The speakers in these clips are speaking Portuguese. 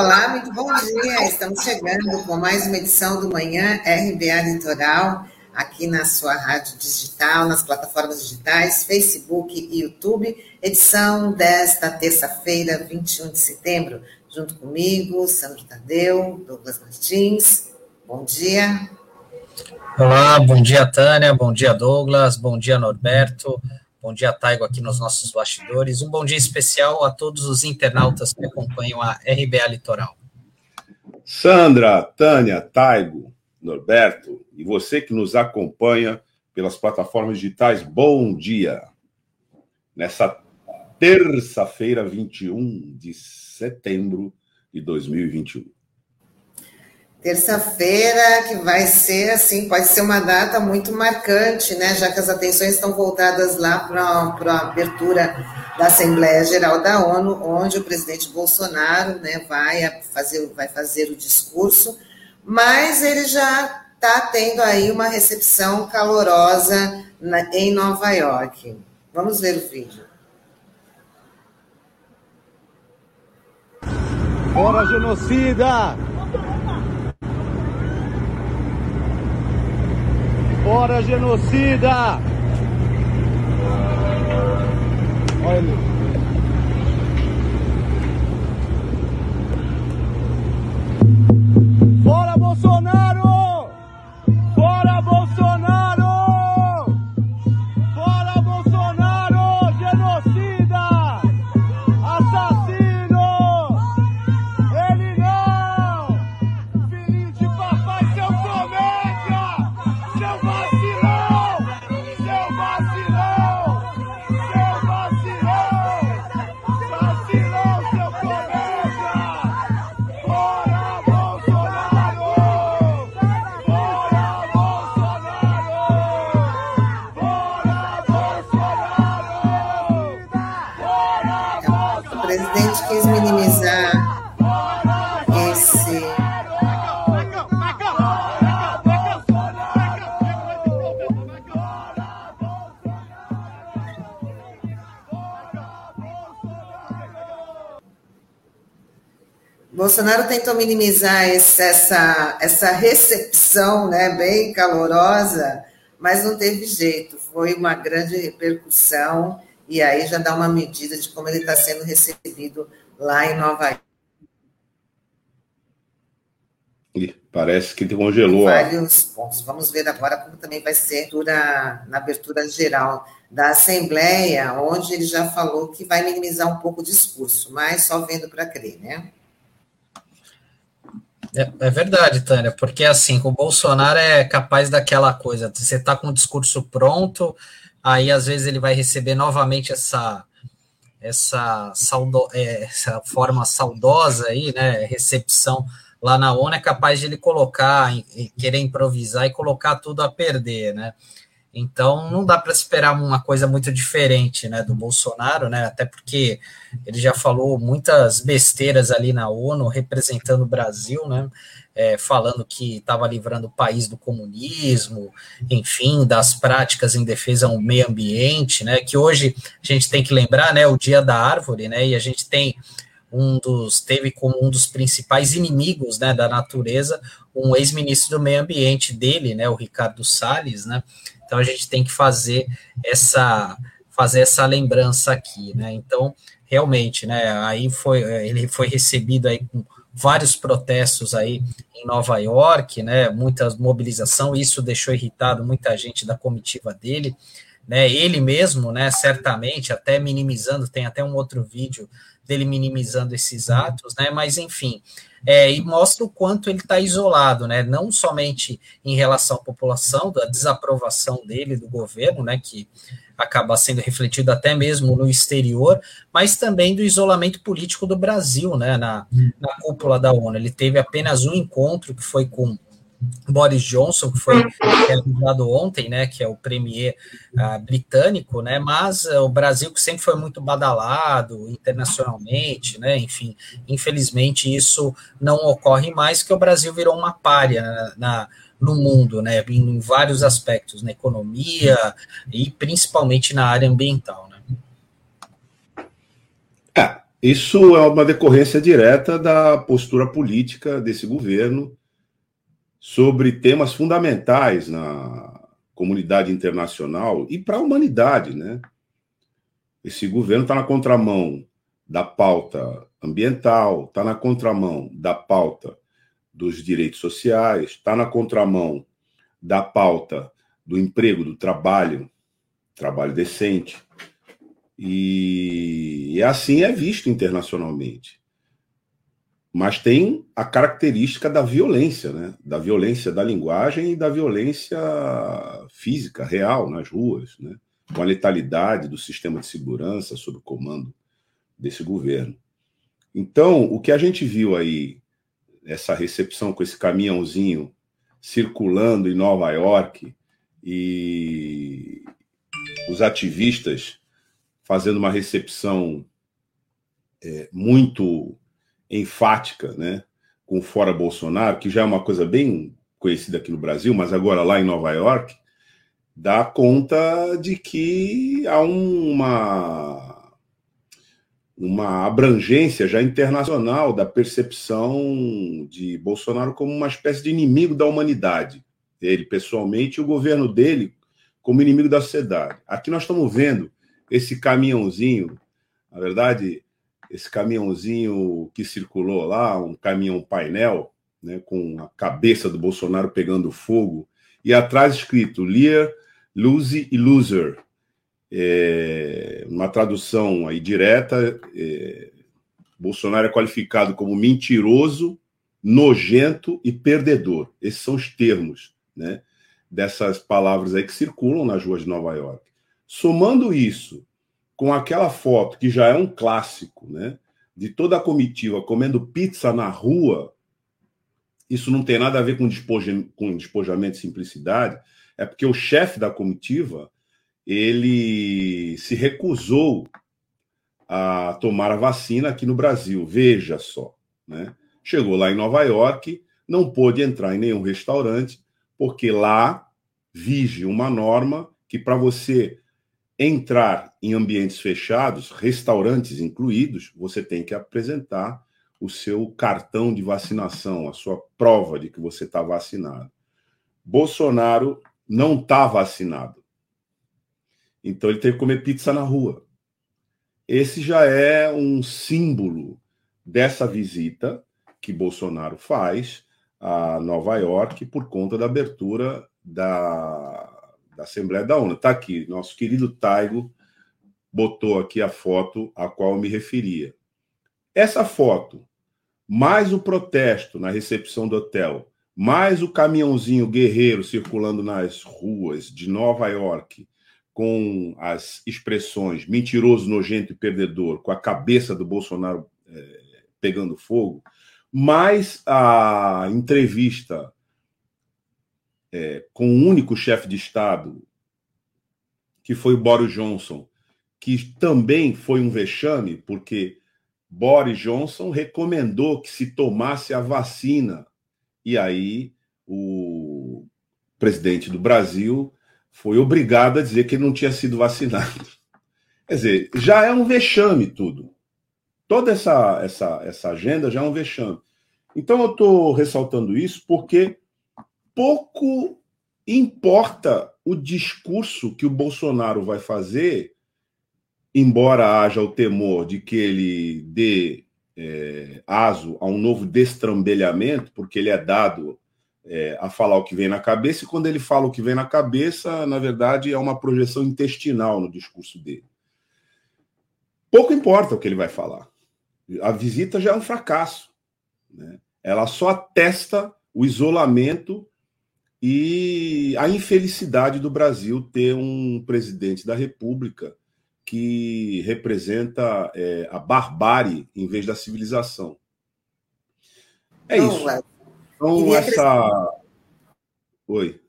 Olá, muito bom dia. Estamos chegando com mais uma edição do Manhã RBA Litoral, aqui na sua rádio digital, nas plataformas digitais, Facebook e YouTube. Edição desta terça-feira, 21 de setembro. Junto comigo, Sandro Tadeu, Douglas Martins. Bom dia. Olá, bom dia, Tânia. Bom dia, Douglas. Bom dia, Norberto. Bom dia, Taigo, aqui nos nossos bastidores. Um bom dia especial a todos os internautas que acompanham a RBA Litoral. Sandra, Tânia, Taigo, Norberto e você que nos acompanha pelas plataformas digitais, bom dia. Nessa terça-feira, 21 de setembro de 2021. Terça-feira, que vai ser assim, pode ser uma data muito marcante, né? Já que as atenções estão voltadas lá para a abertura da Assembleia Geral da ONU, onde o presidente Bolsonaro né, vai, fazer, vai fazer o discurso, mas ele já está tendo aí uma recepção calorosa na, em Nova York. Vamos ver o vídeo. Fora genocida! Fora genocida! Olha ele. Bolsonaro tentou minimizar esse- essa, essa recepção né, bem calorosa, mas não teve jeito. Foi uma grande repercussão, e aí já dá uma medida de como ele está sendo recebido lá em Nova York. Ih, Parece que congelou. vários pontos. Vamos ver agora como também vai ser abertura- na abertura geral da Assembleia, onde ele já falou que vai minimizar um pouco o discurso, mas só vendo para crer, né? É, é verdade, Tânia, porque assim, o Bolsonaro é capaz daquela coisa, você está com o discurso pronto, aí às vezes ele vai receber novamente essa essa, saudo, é, essa forma saudosa aí, né, recepção lá na ONU, é capaz de ele colocar, querer improvisar e colocar tudo a perder, né? Então não dá para esperar uma coisa muito diferente, né, do Bolsonaro, né? Até porque ele já falou muitas besteiras ali na ONU representando o Brasil, né? É, falando que estava livrando o país do comunismo, enfim, das práticas em defesa ao meio ambiente, né? Que hoje a gente tem que lembrar, né? O Dia da Árvore, né? E a gente tem um dos teve como um dos principais inimigos, né, da natureza, um ex-ministro do meio ambiente dele, né, o Ricardo Salles, né? Então a gente tem que fazer essa fazer essa lembrança aqui, né? Então realmente, né? Aí foi ele foi recebido aí com vários protestos aí em Nova York, né? Muita mobilização, isso deixou irritado muita gente da comitiva dele, né? Ele mesmo, né? Certamente, até minimizando, tem até um outro vídeo dele minimizando esses atos, né? Mas enfim, é, e mostra o quanto ele está isolado, né? Não somente em relação à população, da desaprovação dele do governo, né? Que acaba sendo refletido até mesmo no exterior, mas também do isolamento político do Brasil, né? Na, na cúpula da ONU, ele teve apenas um encontro que foi com Boris Johnson, que foi realizado ontem, né, que é o premier uh, britânico, né, mas uh, o Brasil que sempre foi muito badalado internacionalmente, né, enfim, infelizmente isso não ocorre mais, que o Brasil virou uma párea na, na no mundo, né, em, em, vários aspectos, na economia e principalmente na área ambiental, né. É, Isso é uma decorrência direta da postura política desse governo sobre temas fundamentais na comunidade internacional e para a humanidade, né? Esse governo está na contramão da pauta ambiental, está na contramão da pauta dos direitos sociais, está na contramão da pauta do emprego, do trabalho, trabalho decente. E, assim é visto internacionalmente. Mas tem a característica da violência, né? da violência da linguagem e da violência física, real, nas ruas, né? com a letalidade do sistema de segurança sob o comando desse governo. Então, o que a gente viu aí, essa recepção com esse caminhãozinho circulando em Nova York e os ativistas fazendo uma recepção é, muito enfática, né, com fora Bolsonaro, que já é uma coisa bem conhecida aqui no Brasil, mas agora lá em Nova York, dá conta de que há uma uma abrangência já internacional da percepção de Bolsonaro como uma espécie de inimigo da humanidade. Ele, pessoalmente, e o governo dele como inimigo da sociedade. Aqui nós estamos vendo esse caminhãozinho, na verdade, esse caminhãozinho que circulou lá, um caminhão painel, né, com a cabeça do Bolsonaro pegando fogo, e atrás escrito Lear, Lose e Loser, é, uma tradução aí direta, é, Bolsonaro é qualificado como mentiroso, nojento e perdedor. Esses são os termos né, dessas palavras aí que circulam nas ruas de Nova York. Somando isso com aquela foto que já é um clássico, né, de toda a comitiva comendo pizza na rua, isso não tem nada a ver com, despoja, com despojamento e simplicidade, é porque o chefe da comitiva ele se recusou a tomar a vacina aqui no Brasil. Veja só, né? Chegou lá em Nova York, não pôde entrar em nenhum restaurante, porque lá vige uma norma que para você entrar em ambientes fechados, restaurantes incluídos, você tem que apresentar o seu cartão de vacinação, a sua prova de que você está vacinado. Bolsonaro não está vacinado. Então ele teve que comer pizza na rua. Esse já é um símbolo dessa visita que Bolsonaro faz a Nova York por conta da abertura da, da Assembleia da ONU. Está aqui, nosso querido Taigo botou aqui a foto a qual eu me referia. Essa foto, mais o protesto na recepção do hotel, mais o caminhãozinho guerreiro circulando nas ruas de Nova York, com as expressões mentiroso, nojento e perdedor, com a cabeça do Bolsonaro é, pegando fogo, mais a entrevista é, com o único chefe de Estado, que foi o Boris Johnson, que também foi um vexame, porque Boris Johnson recomendou que se tomasse a vacina. E aí o presidente do Brasil foi obrigado a dizer que ele não tinha sido vacinado. Quer dizer, já é um vexame tudo. Toda essa, essa, essa agenda já é um vexame. Então eu estou ressaltando isso porque pouco importa o discurso que o Bolsonaro vai fazer, embora haja o temor de que ele dê é, aso a um novo destrambelhamento, porque ele é dado é, a falar o que vem na cabeça, e quando ele fala o que vem na cabeça, na verdade, é uma projeção intestinal no discurso dele. Pouco importa o que ele vai falar. A visita já é um fracasso. Né? Ela só atesta o isolamento e a infelicidade do Brasil ter um presidente da República que representa é, a barbárie em vez da civilização. É Não, isso. Então, essa. Oi.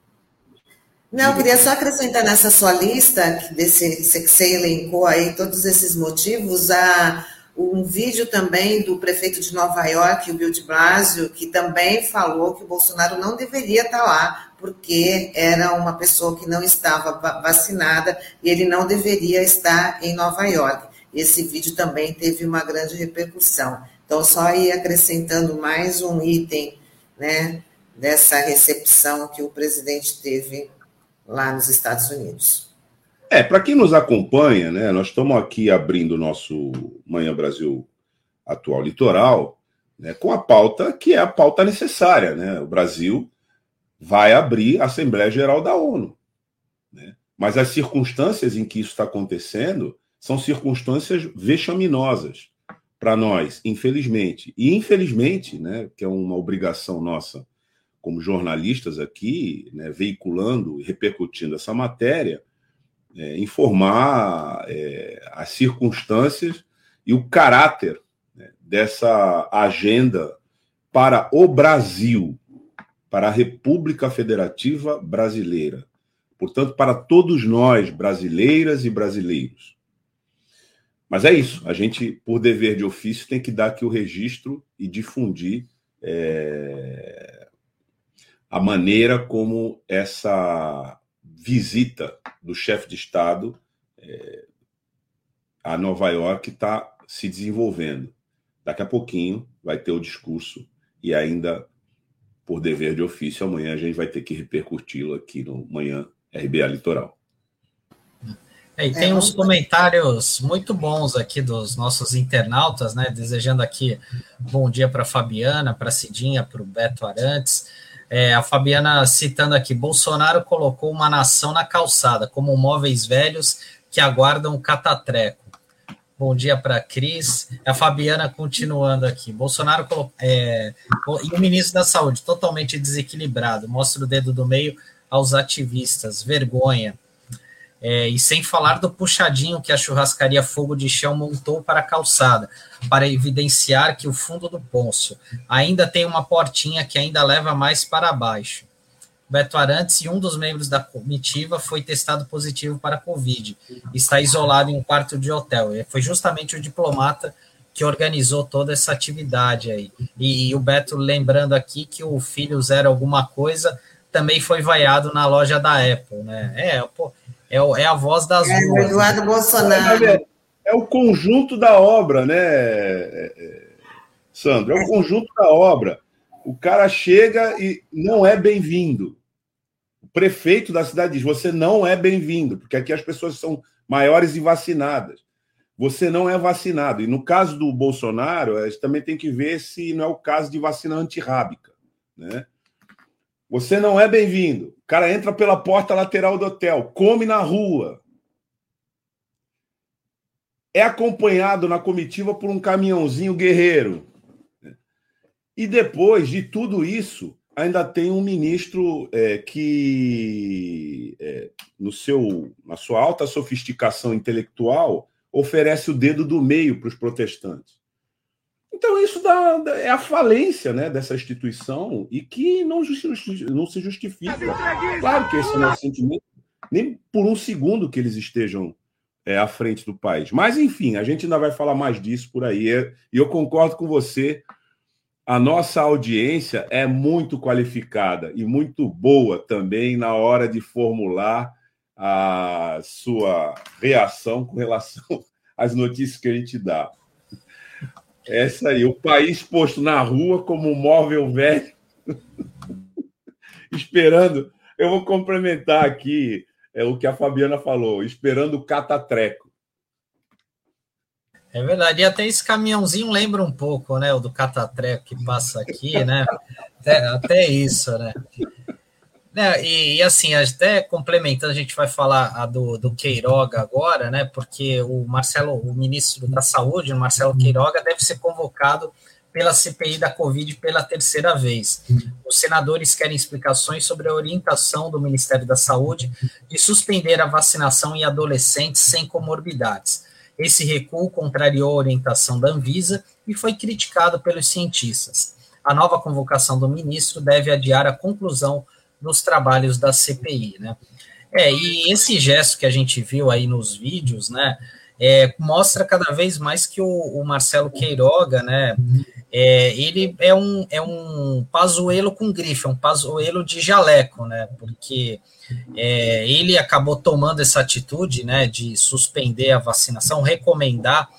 Não, queria só acrescentar nessa sua lista, desse, que você elencou aí todos esses motivos, a, um vídeo também do prefeito de Nova York, o Bill de Blasio, que também falou que o Bolsonaro não deveria estar lá, porque era uma pessoa que não estava vacinada e ele não deveria estar em Nova York. esse vídeo também teve uma grande repercussão. Então, só ir acrescentando mais um item, né, dessa recepção que o presidente teve lá nos Estados Unidos. É, para quem nos acompanha, né, nós estamos aqui abrindo o nosso Manhã Brasil Atual Litoral, né, com a pauta que é a pauta necessária. Né? O Brasil vai abrir a Assembleia Geral da ONU. Né? Mas as circunstâncias em que isso está acontecendo são circunstâncias vexaminosas para nós, infelizmente. E infelizmente, né, que é uma obrigação nossa como jornalistas aqui, né, veiculando e repercutindo essa matéria, é, informar é, as circunstâncias e o caráter né, dessa agenda para o Brasil, para a República Federativa Brasileira. Portanto, para todos nós, brasileiras e brasileiros. Mas é isso, a gente, por dever de ofício, tem que dar aqui o registro e difundir é, a maneira como essa visita do chefe de Estado é, a Nova York está se desenvolvendo. Daqui a pouquinho vai ter o discurso e ainda por dever de ofício, amanhã a gente vai ter que repercuti-lo aqui no Manhã RBA Litoral. É, e tem é, uns comentários muito bons aqui dos nossos internautas, né? Desejando aqui bom dia para Fabiana, para Cidinha, para o Beto Arantes. É, a Fabiana citando aqui: Bolsonaro colocou uma nação na calçada, como móveis velhos que aguardam catatreco. Bom dia para Cris. A Fabiana continuando aqui. Bolsonaro é, e o ministro da Saúde totalmente desequilibrado. Mostra o dedo do meio aos ativistas. Vergonha. É, e sem falar do puxadinho que a churrascaria Fogo de Chão montou para a calçada, para evidenciar que o fundo do Pôncio ainda tem uma portinha que ainda leva mais para baixo. Beto Arantes e um dos membros da comitiva foi testado positivo para a Covid. Está isolado em um quarto de hotel. E foi justamente o diplomata que organizou toda essa atividade aí. E, e, o Beto lembrando aqui que o filho zero alguma coisa também foi vaiado na loja da Apple, né? É, pô, é, é a voz das é, ruas. Eduardo Bolsonaro. É, é, o conjunto da obra, né, Sandro? É o conjunto da obra. O cara chega e não é bem-vindo prefeito da cidade diz: você não é bem-vindo, porque aqui as pessoas são maiores e vacinadas. Você não é vacinado. E no caso do Bolsonaro, a gente também tem que ver se não é o caso de vacina antirrábica. Né? Você não é bem-vindo. O cara entra pela porta lateral do hotel, come na rua. É acompanhado na comitiva por um caminhãozinho guerreiro. E depois de tudo isso, ainda tem um ministro é, que, é, no seu, na sua alta sofisticação intelectual, oferece o dedo do meio para os protestantes. Então, isso dá, é a falência né, dessa instituição e que não, justi não se justifica. Claro que esse não é o sentimento, nem por um segundo que eles estejam é, à frente do país. Mas, enfim, a gente ainda vai falar mais disso por aí. E eu concordo com você a nossa audiência é muito qualificada e muito boa também na hora de formular a sua reação com relação às notícias que a gente dá. Essa aí, o país posto na rua como um móvel velho, esperando. Eu vou complementar aqui é, o que a Fabiana falou, esperando o catatreco. É verdade, e até esse caminhãozinho lembra um pouco, né? O do Catatreco que passa aqui, né? Até, até isso, né? É, e, e, assim, até complementando, a gente vai falar a do, do Queiroga agora, né? Porque o Marcelo, o ministro da Saúde, o Marcelo Queiroga, deve ser convocado pela CPI da Covid pela terceira vez. Os senadores querem explicações sobre a orientação do Ministério da Saúde de suspender a vacinação em adolescentes sem comorbidades. Esse recuo contrariou a orientação da Anvisa e foi criticado pelos cientistas. A nova convocação do ministro deve adiar a conclusão dos trabalhos da CPI, né? É, e esse gesto que a gente viu aí nos vídeos, né, é, mostra cada vez mais que o, o Marcelo Queiroga, né, é, ele é um, é um pazuelo com grife, é um pazuelo de jaleco, né? Porque é, ele acabou tomando essa atitude né, de suspender a vacinação, recomendar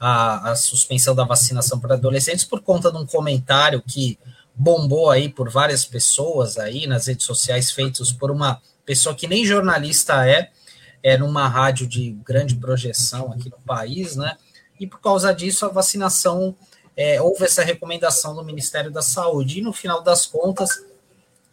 a, a suspensão da vacinação para adolescentes por conta de um comentário que bombou aí por várias pessoas aí nas redes sociais feitos por uma pessoa que nem jornalista é, é numa rádio de grande projeção aqui no país, né? E por causa disso a vacinação é, houve essa recomendação do Ministério da Saúde. E no final das contas,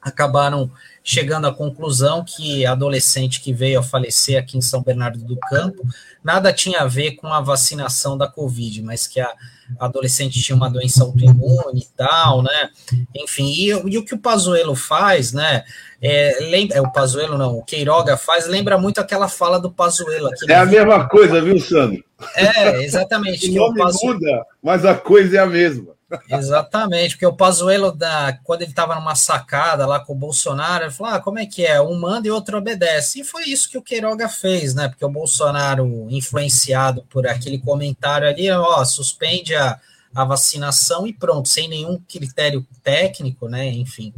acabaram chegando à conclusão que a adolescente que veio a falecer aqui em São Bernardo do Campo nada tinha a ver com a vacinação da Covid, mas que a adolescente tinha uma doença autoimune e tal, né? Enfim, e, e o que o Pazuello faz, né? É, lembra, é, o Pazuello não, o Queiroga faz, lembra muito aquela fala do Pazuello. É a mesma coisa, viu, Sandro? É, exatamente. o nome Pazuello... muda, mas a coisa é a mesma. Exatamente, porque o Pazuello, da, quando ele estava numa sacada lá com o Bolsonaro, ele falou: ah, como é que é? Um manda e outro obedece. E foi isso que o Queiroga fez, né? Porque o Bolsonaro, influenciado por aquele comentário ali, ó, suspende a, a vacinação e pronto, sem nenhum critério técnico, né? Enfim,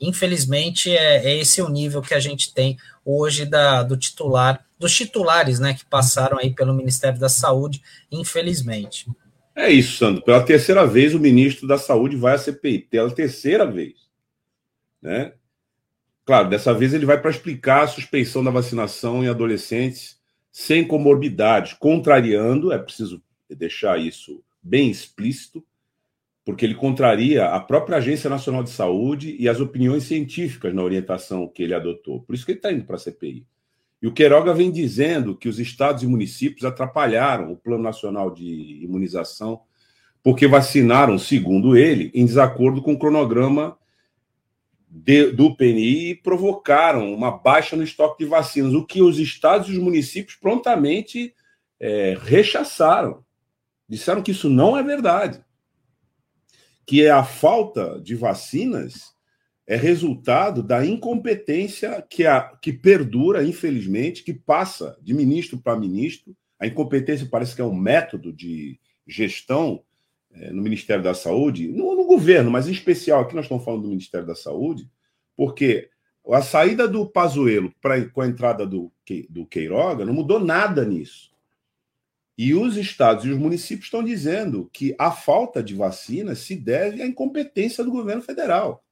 infelizmente é, é esse o nível que a gente tem hoje da, do titular, dos titulares, né, que passaram aí pelo Ministério da Saúde, infelizmente. É isso, Sandro. Pela terceira vez, o ministro da Saúde vai à CPI. Pela terceira vez. Né? Claro, dessa vez ele vai para explicar a suspensão da vacinação em adolescentes sem comorbidade, contrariando, é preciso deixar isso bem explícito, porque ele contraria a própria Agência Nacional de Saúde e as opiniões científicas na orientação que ele adotou. Por isso que ele está indo para a CPI. E o Queiroga vem dizendo que os estados e municípios atrapalharam o Plano Nacional de Imunização porque vacinaram, segundo ele, em desacordo com o cronograma de, do PNI e provocaram uma baixa no estoque de vacinas, o que os estados e os municípios prontamente é, rechaçaram. Disseram que isso não é verdade. Que é a falta de vacinas é resultado da incompetência que, a, que perdura, infelizmente, que passa de ministro para ministro. A incompetência parece que é um método de gestão é, no Ministério da Saúde, no, no, governo, mas em especial aqui nós estamos falando do Ministério da Saúde, porque a saída do Pazuello pra, com a entrada do, do Queiroga não mudou nada nisso. E os estados e os municípios estão dizendo que a falta de vacina se deve à incompetência do governo federal.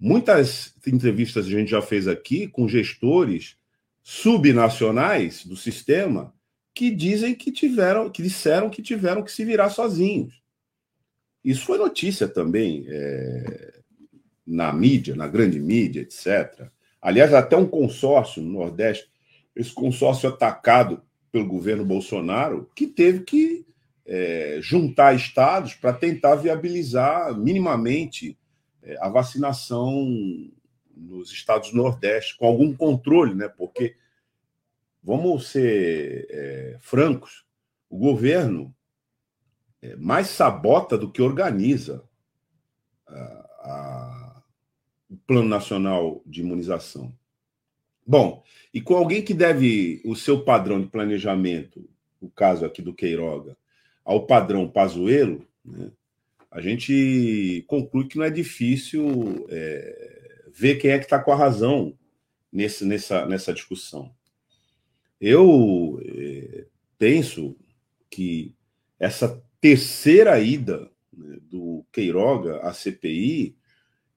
Muitas entrevistas a gente já fez aqui com gestores subnacionais do sistema que dizem que tiveram, que disseram que tiveram que se virar sozinhos. Isso foi notícia também é, na mídia, na grande mídia, etc. Aliás, até um consórcio no Nordeste, esse consórcio atacado pelo governo Bolsonaro, que teve que é, juntar estados para tentar viabilizar minimamente a vacinação nos estados do Nordeste, com algum controle, né? Porque, vamos ser é, francos, o governo é, mais sabota do que organiza a, a, o Plano Nacional de Imunização. Bom, e com alguém que deve o seu padrão de planejamento, o caso aqui do Queiroga, ao padrão Pazuello, né, a gente conclui que não é difícil é, ver quem é que está com a razão nesse, nessa, nessa discussão. Eu é, penso que essa terceira ida né, do Queiroga à CPI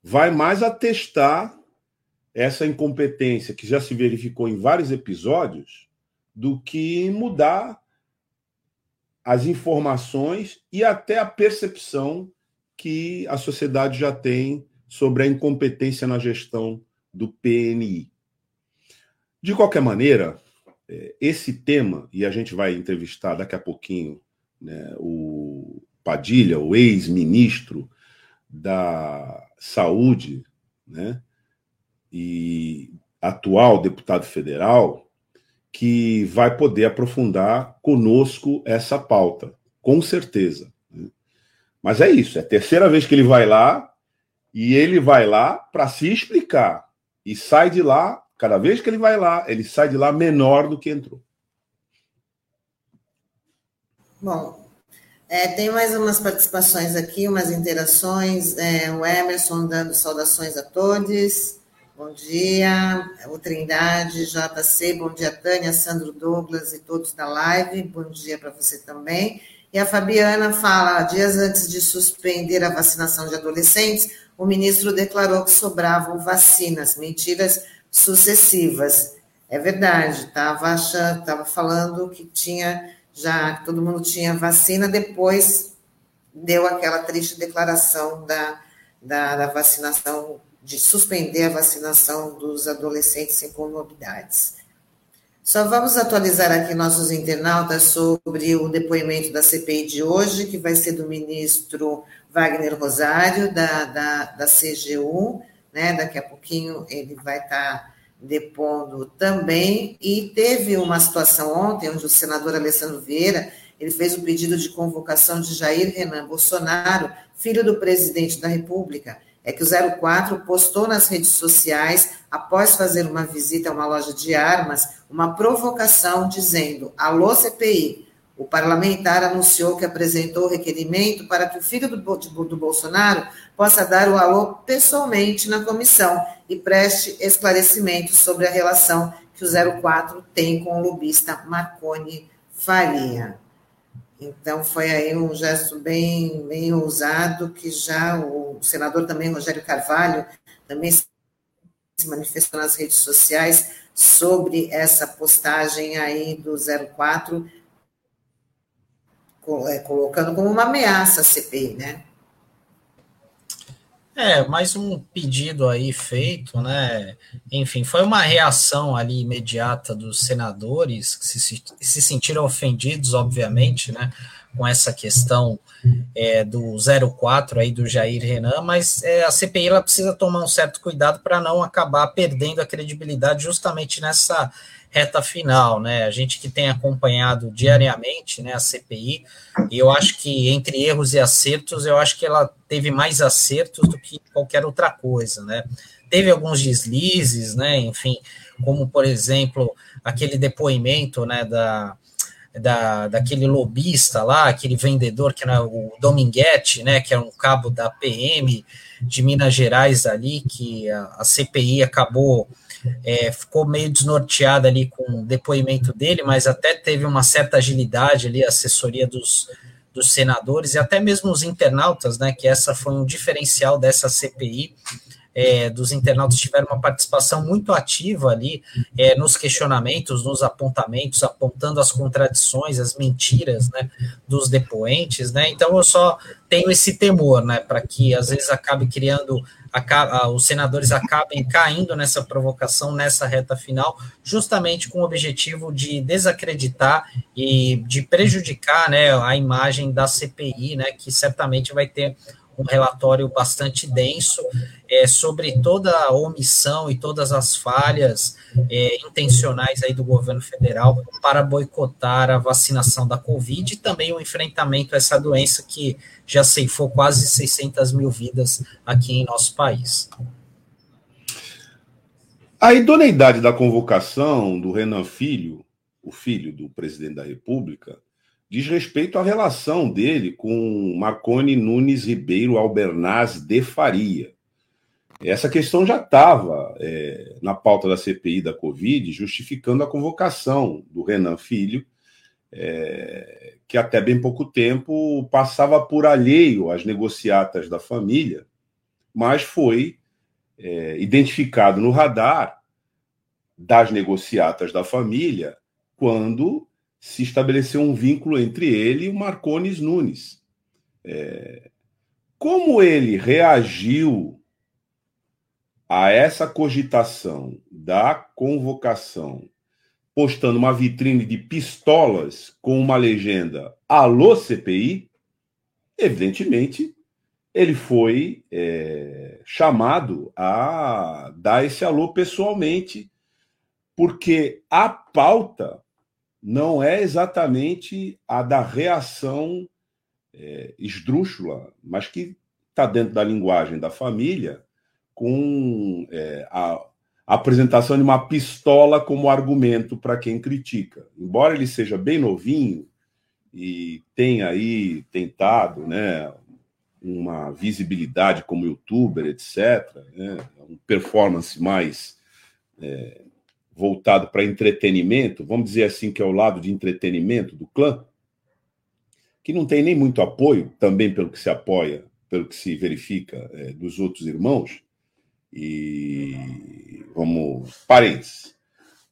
vai mais atestar essa incompetência que já se verificou em vários episódios do que mudar as informações e até a percepção que a sociedade já tem sobre a incompetência na gestão do PNI. De qualquer maneira, é, esse tema, e a gente vai entrevistar daqui a pouquinho né, o Padilha, o ex-ministro da Saúde, né, e atual deputado federal, que vai poder aprofundar conosco essa pauta, com certeza. Né? Mas é isso, é a terceira vez que ele vai lá e ele vai lá para se explicar e sai de lá, cada vez que ele vai lá, ele sai de lá menor do que entrou. Bom, É, tem mais umas participações aqui, umas interações. É, o Emerson dando saudações a todos. Bom dia. O Trindade, JC, bom dia, Tânia, Sandro Douglas e todos da live. Bom dia para você também. E a Fabiana fala: dias antes de suspender a vacinação de adolescentes, o ministro declarou que sobravam vacinas. Mentiras sucessivas. É verdade, estava tava falando que tinha já que todo mundo tinha vacina, depois deu aquela triste declaração da, da, da vacinação, de suspender a vacinação dos adolescentes sem comorbidades. Só vamos atualizar aqui nossos internautas sobre o depoimento da CPI de hoje, que vai ser do ministro Wagner Rosário, da, da, da CGU, né? Daqui a pouquinho ele vai estar tá depondo também, e teve uma situação ontem, onde o senador Alessandro Vieira, ele fez o um pedido de convocação de Jair Renan Bolsonaro, filho do presidente da República, é que o 04 postou nas redes sociais, após fazer uma visita a uma loja de armas, uma provocação dizendo: Alô, CPI, o parlamentar anunciou que apresentou o requerimento para que o filho do, do, Bolsonaro possa dar o alô pessoalmente na comissão e preste esclarecimentos sobre a relação que o 04 tem com o lobista Marconi Faria. Então, foi aí um gesto bem, bem ousado, que já o senador também, Rogério Carvalho, também se manifestou nas redes sociais sobre essa postagem aí do 04, é, colocando como uma ameaça a CPI, né? É, mais um pedido aí feito, né? Enfim, foi uma reação ali imediata dos senadores que se, se sentiram ofendidos, obviamente, né? Com essa questão é, do 04 aí do Jair Renan, mas é, a CPI ela precisa tomar um certo cuidado para não acabar perdendo a credibilidade justamente nessa reta final, né? A gente que tem acompanhado diariamente, né, a CPI, e eu acho que entre erros e acertos, eu acho que ela teve mais acertos do que qualquer outra coisa, né? Teve alguns deslizes, né? Enfim, como por exemplo aquele depoimento, né, da da, daquele lobista lá, aquele vendedor que era o Dominguete, né, que era um cabo da PM de Minas Gerais ali, que a, a CPI acabou é, ficou meio desnorteada ali com o depoimento dele, mas até teve uma certa agilidade ali, a assessoria dos, dos senadores e até mesmo os internautas, né, que essa foi um diferencial dessa CPI, é, dos internautas tiveram uma participação muito ativa ali é, nos questionamentos, nos apontamentos, apontando as contradições, as mentiras né, dos depoentes, né? Então eu só tenho esse temor, né, para que às vezes acabe criando os senadores acabem caindo nessa provocação, nessa reta final, justamente com o objetivo de desacreditar e de prejudicar né, a imagem da CPI, né, que certamente vai ter um relatório bastante denso é, sobre toda a omissão e todas as falhas é, intencionais aí do governo federal para boicotar a vacinação da Covid e também o enfrentamento a essa doença que já ceifou quase 600 mil vidas aqui em nosso país. A idoneidade da convocação do Renan Filho, o filho do presidente da República, diz respeito à relação dele com Marconi Nunes Ribeiro Albernaz de Faria. Essa questão já estava é, na pauta da CPI da Covid, justificando a convocação do Renan Filho, é, que até bem pouco tempo passava por alheio às negociatas da família, mas foi é, identificado no radar das negociatas da família quando se estabeleceu um vínculo entre ele e o Marcones Nunes. É, como ele reagiu a essa cogitação da convocação, postando uma vitrine de pistolas com uma legenda Alô CPI, evidentemente ele foi é, chamado a dar esse alô pessoalmente, porque a pauta não é exatamente a da reação é, esdrúxula, mas que está dentro da linguagem da família, com é, a, apresentação de uma pistola como argumento para quem critica. Embora ele seja bem novinho e tem aí tentado, né, uma visibilidade como youtuber, etc., né, um performance mais é, voltado para entretenimento, vamos dizer assim, que é o lado de entretenimento do clã, que não tem nem muito apoio, também pelo que se apoia, pelo que se verifica é, dos outros irmãos, e vamos, parentes.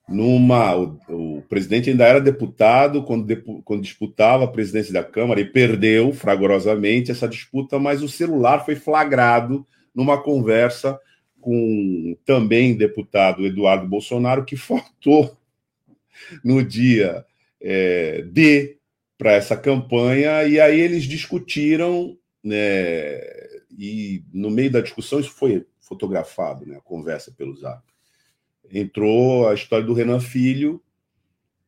Numa, o, o, presidente ainda era deputado quando, quando disputava a presidência da Câmara e perdeu fragorosamente essa disputa, mas o celular foi flagrado numa conversa com também deputado Eduardo Bolsonaro, que faltou no dia é, D para essa campanha, e aí eles discutiram, né, e no meio da discussão, isso foi fotografado, né, a conversa pelo Zap. Entrou a história do Renan Filho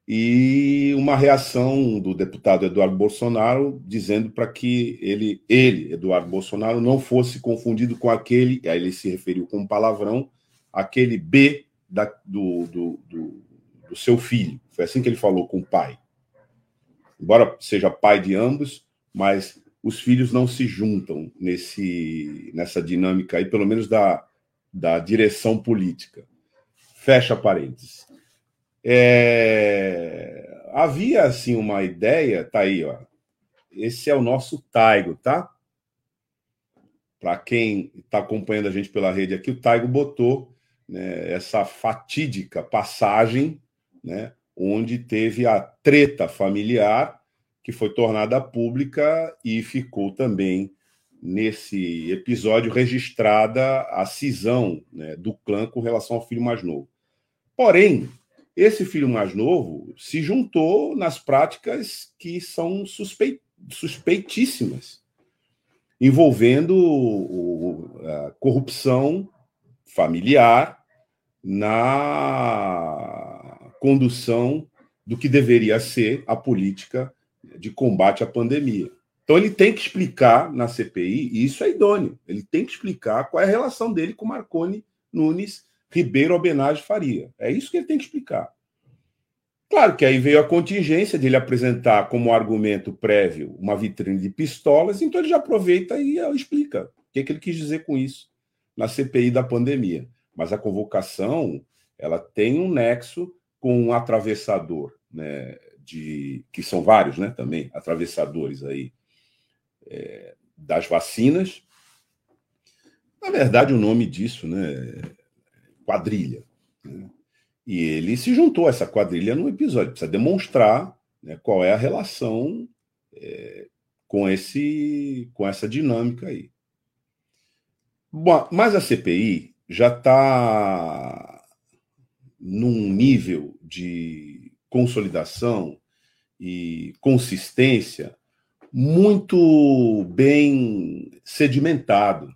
e uma reação do deputado Eduardo Bolsonaro dizendo para que ele, ele, Eduardo Bolsonaro, não fosse confundido com aquele, aí ele se referiu com um palavrão, aquele B da, do, do, do, do seu filho. Foi assim que ele falou com o pai. Embora seja pai de ambos, mas os filhos não se juntam nesse, nessa dinâmica aí, pelo menos da, da direção política. Fecha parênteses. É... Havia assim uma ideia, tá aí, ó. Esse é o nosso Taigo, tá? Para quem está acompanhando a gente pela rede aqui, o Taigo botou né, essa fatídica passagem, né, onde teve a treta familiar que foi tornada pública e ficou também nesse episódio registrada a cisão né, do clã com relação ao filho mais novo. Porém, esse filho mais novo se juntou nas práticas que são suspe... suspeitíssimas, envolvendo a corrupção familiar na condução do que deveria ser a política de combate à pandemia. Então ele tem que explicar na CPI, e isso é idôneo, ele tem que explicar qual é a relação dele com Marconi Nunes Ribeiro Albenage Faria. É isso que ele tem que explicar. Claro que aí veio a contingência de ele apresentar como argumento prévio uma vitrine de pistolas, então ele já aproveita e explica o que, é que ele quis dizer com isso na CPI da pandemia. Mas a convocação ela tem um nexo com um atravessador, né, de que são vários, né, também atravessadores aí é, das vacinas. Na verdade, o nome disso, né, quadrilha. Né? E ele se juntou a essa quadrilha no episódio. Precisa demonstrar né, qual é a relação é, com, esse, com essa dinâmica aí. Bom, mas a CPI já está num nível de consolidação e consistência muito bem sedimentado.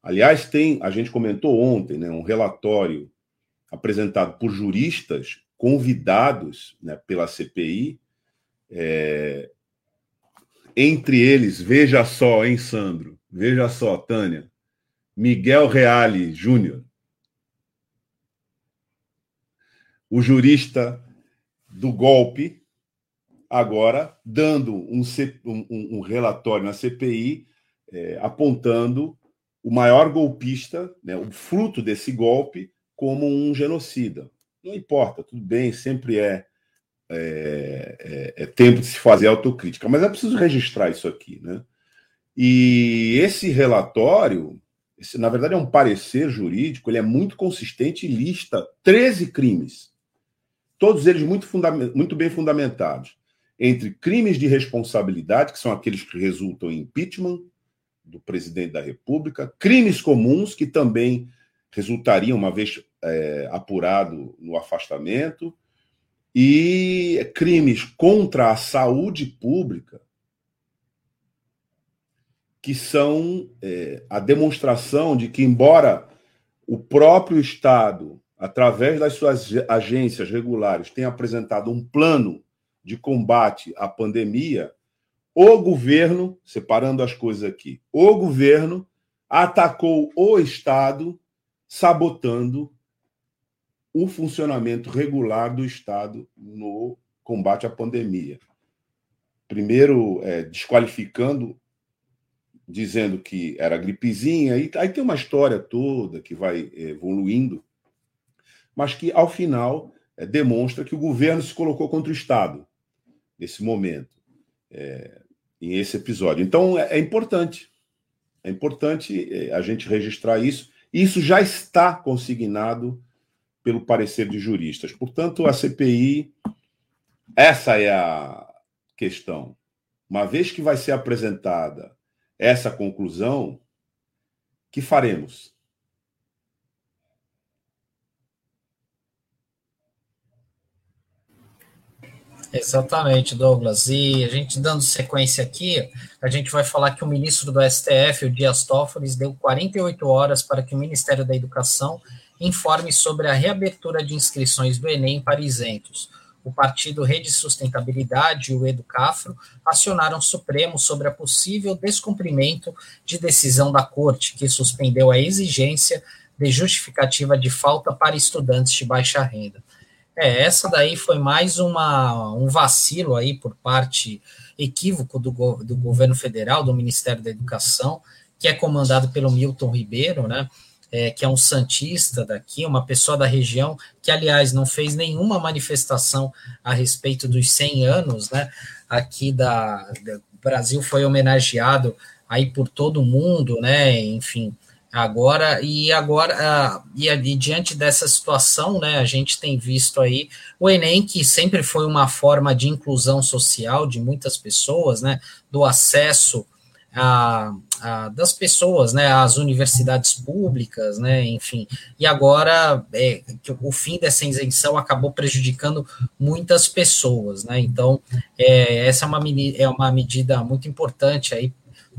Aliás, tem, a gente comentou ontem, né, um relatório apresentado por juristas convidados né, pela CPI, é, entre eles, veja só, hein, Sandro? Veja só, Tânia. Miguel Reale Júnior. O jurista do golpe, agora dando um, um, um relatório na CPI é, apontando o maior golpista, né, o fruto desse golpe, como um genocida. Não importa, tudo bem, sempre é, é, é, é tempo de se fazer autocrítica, mas é preciso registrar isso aqui. Né? E esse relatório, esse, na verdade, é um parecer jurídico, ele é muito consistente e lista 13 crimes, todos eles muito, muito bem fundamentados, entre crimes de responsabilidade, que são aqueles que resultam em impeachment, do presidente da República, crimes comuns, que também resultariam, uma vez é, apurado no afastamento, e crimes contra a saúde pública, que são é, a demonstração de que, embora o próprio Estado, através das suas agências regulares, tenha apresentado um plano de combate à pandemia, o governo, separando as coisas aqui, o governo atacou o Estado, sabotando o funcionamento regular do Estado no combate à pandemia. primeiro é, desqualificando, dizendo que era gripezinha, e aí tem uma história toda que vai evoluindo, mas que ao final é, demonstra que o governo se colocou contra o Estado nesse momento, é, em esse episódio. Então é, é importante, é importante é, a gente registrar isso. Isso já está consignado pelo parecer de juristas. Portanto, a CPI, essa é a questão. Uma vez que vai ser apresentada essa conclusão, que faremos? Exatamente, Douglas. E a gente dando sequência aqui, a gente vai falar que o ministro do STF, o Dias Toffoli, deu 48 horas para que o Ministério da Educação informe sobre a reabertura de inscrições do Enem para isentos. O partido Rede Sustentabilidade e o Educafro acionaram o Supremo sobre a possível descumprimento de decisão da Corte, que suspendeu a exigência de justificativa de falta para estudantes de baixa renda. É, essa daí foi mais uma, um vacilo aí por parte equívoco do, do governo federal, do Ministério da Educação, que é comandado pelo Milton Ribeiro, né? É, que é um santista daqui, uma pessoa da região, que, aliás, não fez nenhuma manifestação a respeito dos 100 anos, né? Aqui da, da Brasil foi homenageado aí por todo mundo, né? Enfim, Agora, e agora, e, e, diante dessa situação, né, a gente tem visto aí o Enem, que sempre foi uma forma de inclusão social de muitas pessoas, né, do acesso a, a, das pessoas, né, às universidades públicas, né, enfim, e agora é, o fim dessa isenção acabou prejudicando muitas pessoas, né, então é, essa é uma, é uma medida muito importante aí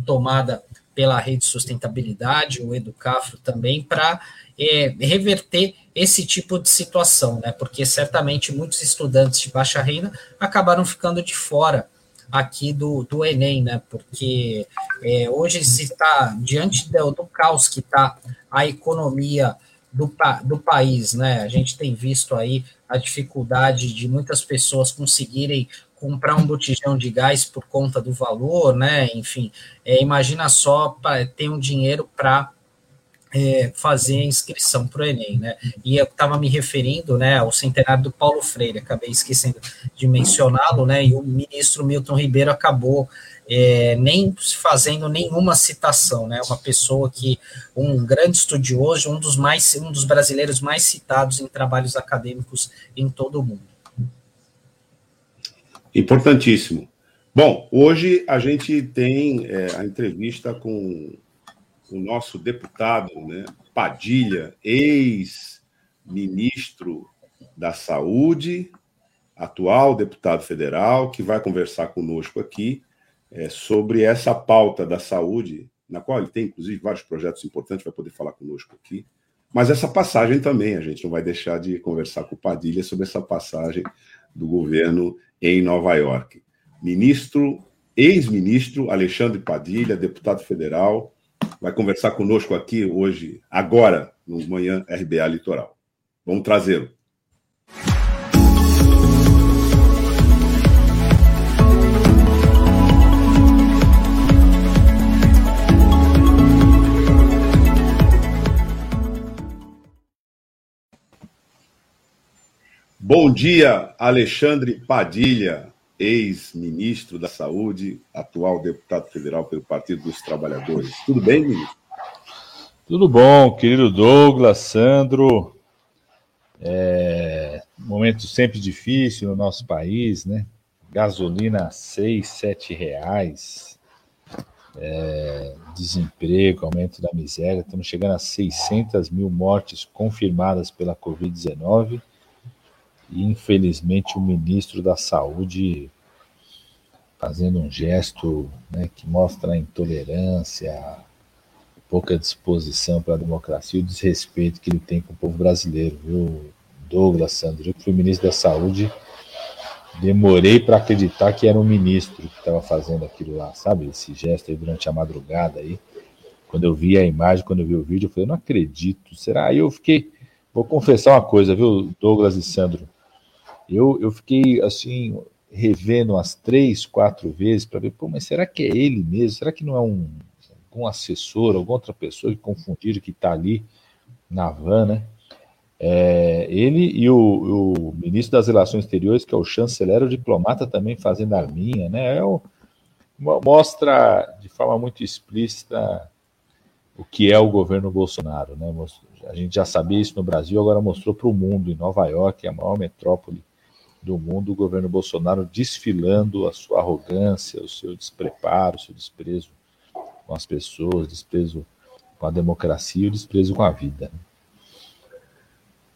tomada pela Rede Sustentabilidade, o Educafro também, para é, reverter esse tipo de situação, né? Porque certamente muitos estudantes de baixa renda acabaram ficando de fora aqui do, do Enem, né? Porque é, hoje se está diante do, do caos que está a economia do, do país, né? A gente tem visto aí a dificuldade de muitas pessoas conseguirem comprar um botijão de gás por conta do valor, né? Enfim, é, imagina só para ter um dinheiro para é, fazer a inscrição para o Enem, né? E eu estava me referindo, né, ao centenário do Paulo Freire, acabei esquecendo de mencioná-lo, né? E o ministro Milton Ribeiro acabou é, nem fazendo nenhuma citação, né? Uma pessoa que um grande estudioso, um dos mais, um dos brasileiros mais citados em trabalhos acadêmicos em todo o mundo. Importantíssimo. Bom, hoje a gente tem é, a entrevista com o nosso deputado, né, Padilha, ex-ministro da Saúde, atual deputado federal, que vai conversar conosco aqui é, sobre essa pauta da saúde, na qual ele tem, inclusive, vários projetos importantes, vai poder falar conosco aqui. Mas essa passagem também, a gente não vai deixar de conversar com o Padilha sobre essa passagem do governo em Nova York. Ministro, ex-ministro Alexandre Padilha, deputado federal, vai conversar conosco aqui hoje, agora, no Manhã RBA Litoral. Vamos trazê-lo. Bom dia, Alexandre Padilha, ex-ministro da Saúde, atual deputado federal pelo Partido dos Trabalhadores. Tudo bem, ministro? Tudo bom, querido Douglas, Sandro. É, momento sempre difícil no nosso país, né? Gasolina seis, sete reais, é, desemprego, aumento da miséria. Estamos chegando a 600 mil mortes confirmadas pela Covid-19 infelizmente o ministro da Saúde fazendo um gesto né, que mostra a intolerância, pouca disposição para a democracia e o desrespeito que ele tem com o povo brasileiro, viu, Douglas Sandro? Eu que fui ministro da Saúde, demorei para acreditar que era um ministro que estava fazendo aquilo lá, sabe? Esse gesto aí durante a madrugada aí. Quando eu vi a imagem, quando eu vi o vídeo, eu falei, não acredito. Será? Aí eu fiquei. Vou confessar uma coisa, viu, Douglas e Sandro? Eu, eu fiquei assim revendo umas três, quatro vezes para ver, pô, mas será que é ele mesmo? Será que não é um, algum assessor, alguma outra pessoa que confundiram que está ali na van, né? É, ele e o, o, ministro das Relações Exteriores, que é o chanceler, o diplomata também fazendo arminha, né? É o, mostra de forma muito explícita o que é o governo Bolsonaro, né? A gente já sabia isso no Brasil, agora mostrou para o mundo, em Nova York, a maior metrópole do mundo, o governo Bolsonaro desfilando a sua arrogância, o seu despreparo, o seu desprezo com as pessoas, desprezo com a democracia o desprezo com a vida. Né?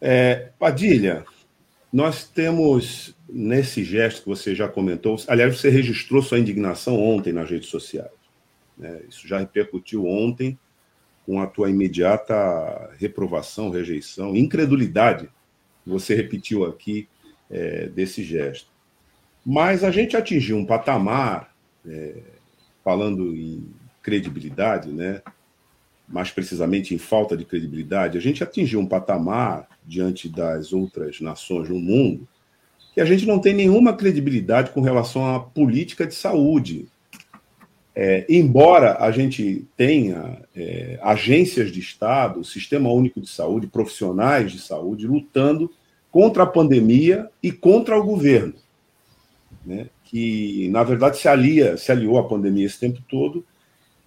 É, Padilha, nós temos nesse gesto que você já comentou, aliás, você registrou sua indignação ontem nas redes sociais. Né? Isso já repercutiu ontem com a tua imediata reprovação, rejeição, incredulidade, você repetiu aqui é, desse gesto. Mas a gente atingiu um patamar, é, falando em credibilidade, né? mais precisamente em falta de credibilidade, a gente atingiu um patamar diante das outras nações no mundo que a gente não tem nenhuma credibilidade com relação à política de saúde. É, embora a gente tenha é, agências de Estado, Sistema Único de Saúde, profissionais de saúde lutando contra a pandemia e contra o governo, né, que na verdade se alia, se aliou à pandemia esse tempo todo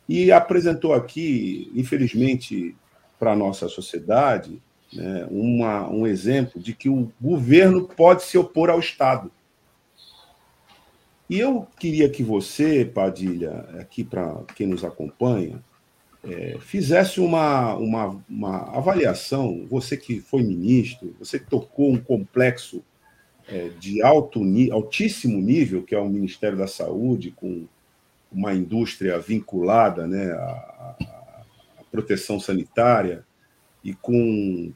e apresentou aqui, infelizmente, para a nossa sociedade, né, uma, um exemplo de que o governo pode se opor ao Estado. E eu queria que você, Padilha, aqui para quem nos acompanha, é, fizesse uma, uma, uma avaliação, você que foi ministro, você que tocou um complexo é, de alto, altíssimo nível, que é o Ministério da Saúde, com uma indústria vinculada né, à, à proteção sanitária e com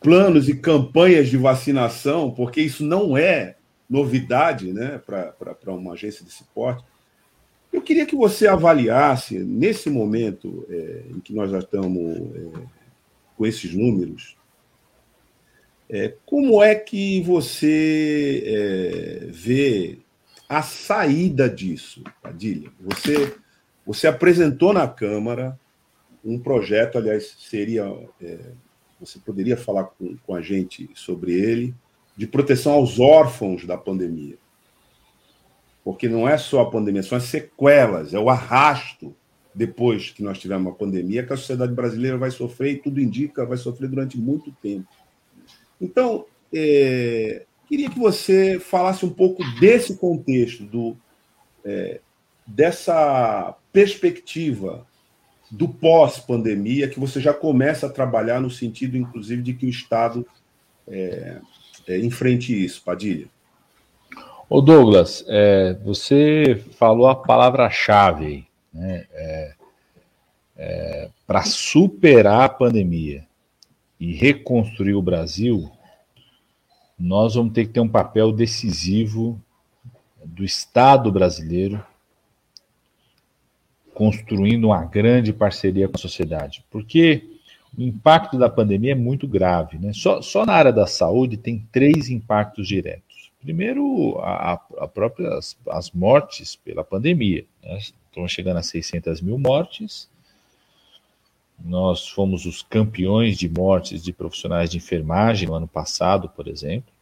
planos e campanhas de vacinação, porque isso não é novidade né, para uma agência desse porte. Eu queria que você avaliasse, nesse momento é, em que nós já estamos é, com esses números, é, como é que você é, vê a saída disso, Padilha? Você, você apresentou na Câmara um projeto, aliás, seria. É, você poderia falar com, com a gente sobre ele, de proteção aos órfãos da pandemia. Porque não é só a pandemia, são as sequelas, é o arrasto depois que nós tivermos uma pandemia que a sociedade brasileira vai sofrer, e tudo indica, vai sofrer durante muito tempo. Então, é, Queria que você falasse um pouco desse contexto, do, é, dessa perspectiva do pós-pandemia, que você já começa a trabalhar no sentido, inclusive, de que o Estado é, é, enfrente isso, Padilha. Ô Douglas, é, você falou a palavra-chave né, é, é, para superar a pandemia e reconstruir o Brasil, nós vamos ter que ter um papel decisivo do Estado brasileiro construindo uma grande parceria com a sociedade, porque o impacto da pandemia é muito grave. Né? Só, só na área da saúde tem três impactos diretos. Primeiro, a, a própria, as, mortes pela pandemia. Né? Estão chegando a 600 mil mortes, nós fomos os campeões de mortes de profissionais de enfermagem no ano passado, por exemplo.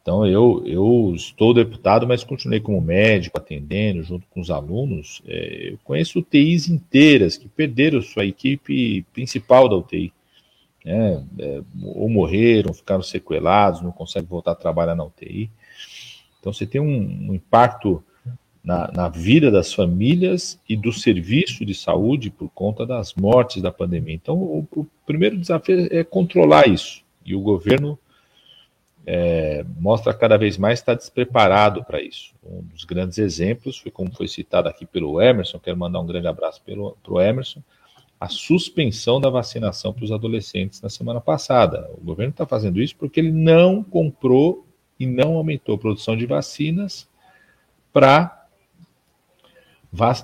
Então, eu, eu estou deputado, mas continuei como médico, atendendo junto com os alunos. É, eu conheço UTIs inteiras que perderam sua equipe principal da UTI. Né? É, ou morreram, ficaram sequelados, não conseguem voltar a trabalhar na UTI. Então, você tem um, um impacto na, na, vida das famílias e do serviço de saúde por conta das mortes da pandemia. Então, o, o primeiro desafio é controlar isso. E o governo é, mostra cada vez mais estar despreparado para isso. Um dos grandes exemplos foi, como foi citado aqui pelo Emerson, quero mandar um grande abraço para o Emerson, a suspensão da vacinação para os adolescentes na semana passada. O governo está fazendo isso porque ele não comprou e não aumentou a produção de vacinas para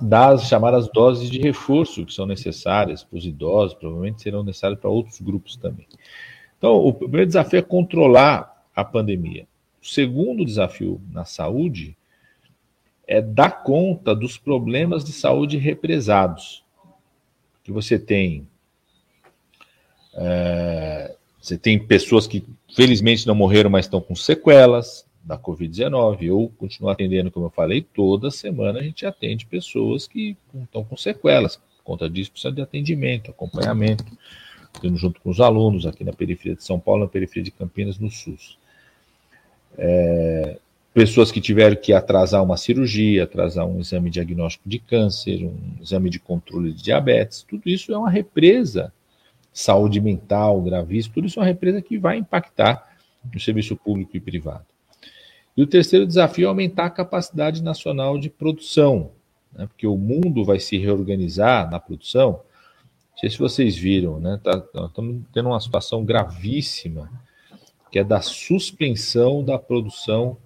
dar as chamadas doses de reforço que são necessárias para os idosos, provavelmente serão necessárias para outros grupos também. Então, o primeiro desafio é controlar a pandemia. O segundo desafio na saúde é dar conta dos problemas de saúde represados. Que você tem. É, você tem pessoas que felizmente não morreram, mas estão com sequelas da Covid-19. Eu continuo atendendo, como eu falei, toda semana a gente atende pessoas que estão com sequelas. Por conta disso, precisa de atendimento, acompanhamento. Estamos junto com os alunos aqui na periferia de São Paulo, na periferia de Campinas, no SUS. É, pessoas que tiveram que atrasar uma cirurgia, atrasar um exame diagnóstico de câncer, um exame de controle de diabetes, tudo isso é uma represa. Saúde mental, gravíssima, tudo isso é uma represa que vai impactar no serviço público e privado. E o terceiro desafio é aumentar a capacidade nacional de produção, né, porque o mundo vai se reorganizar na produção. Não sei se vocês viram, né, tá, estamos tendo uma situação gravíssima, que é da suspensão da produção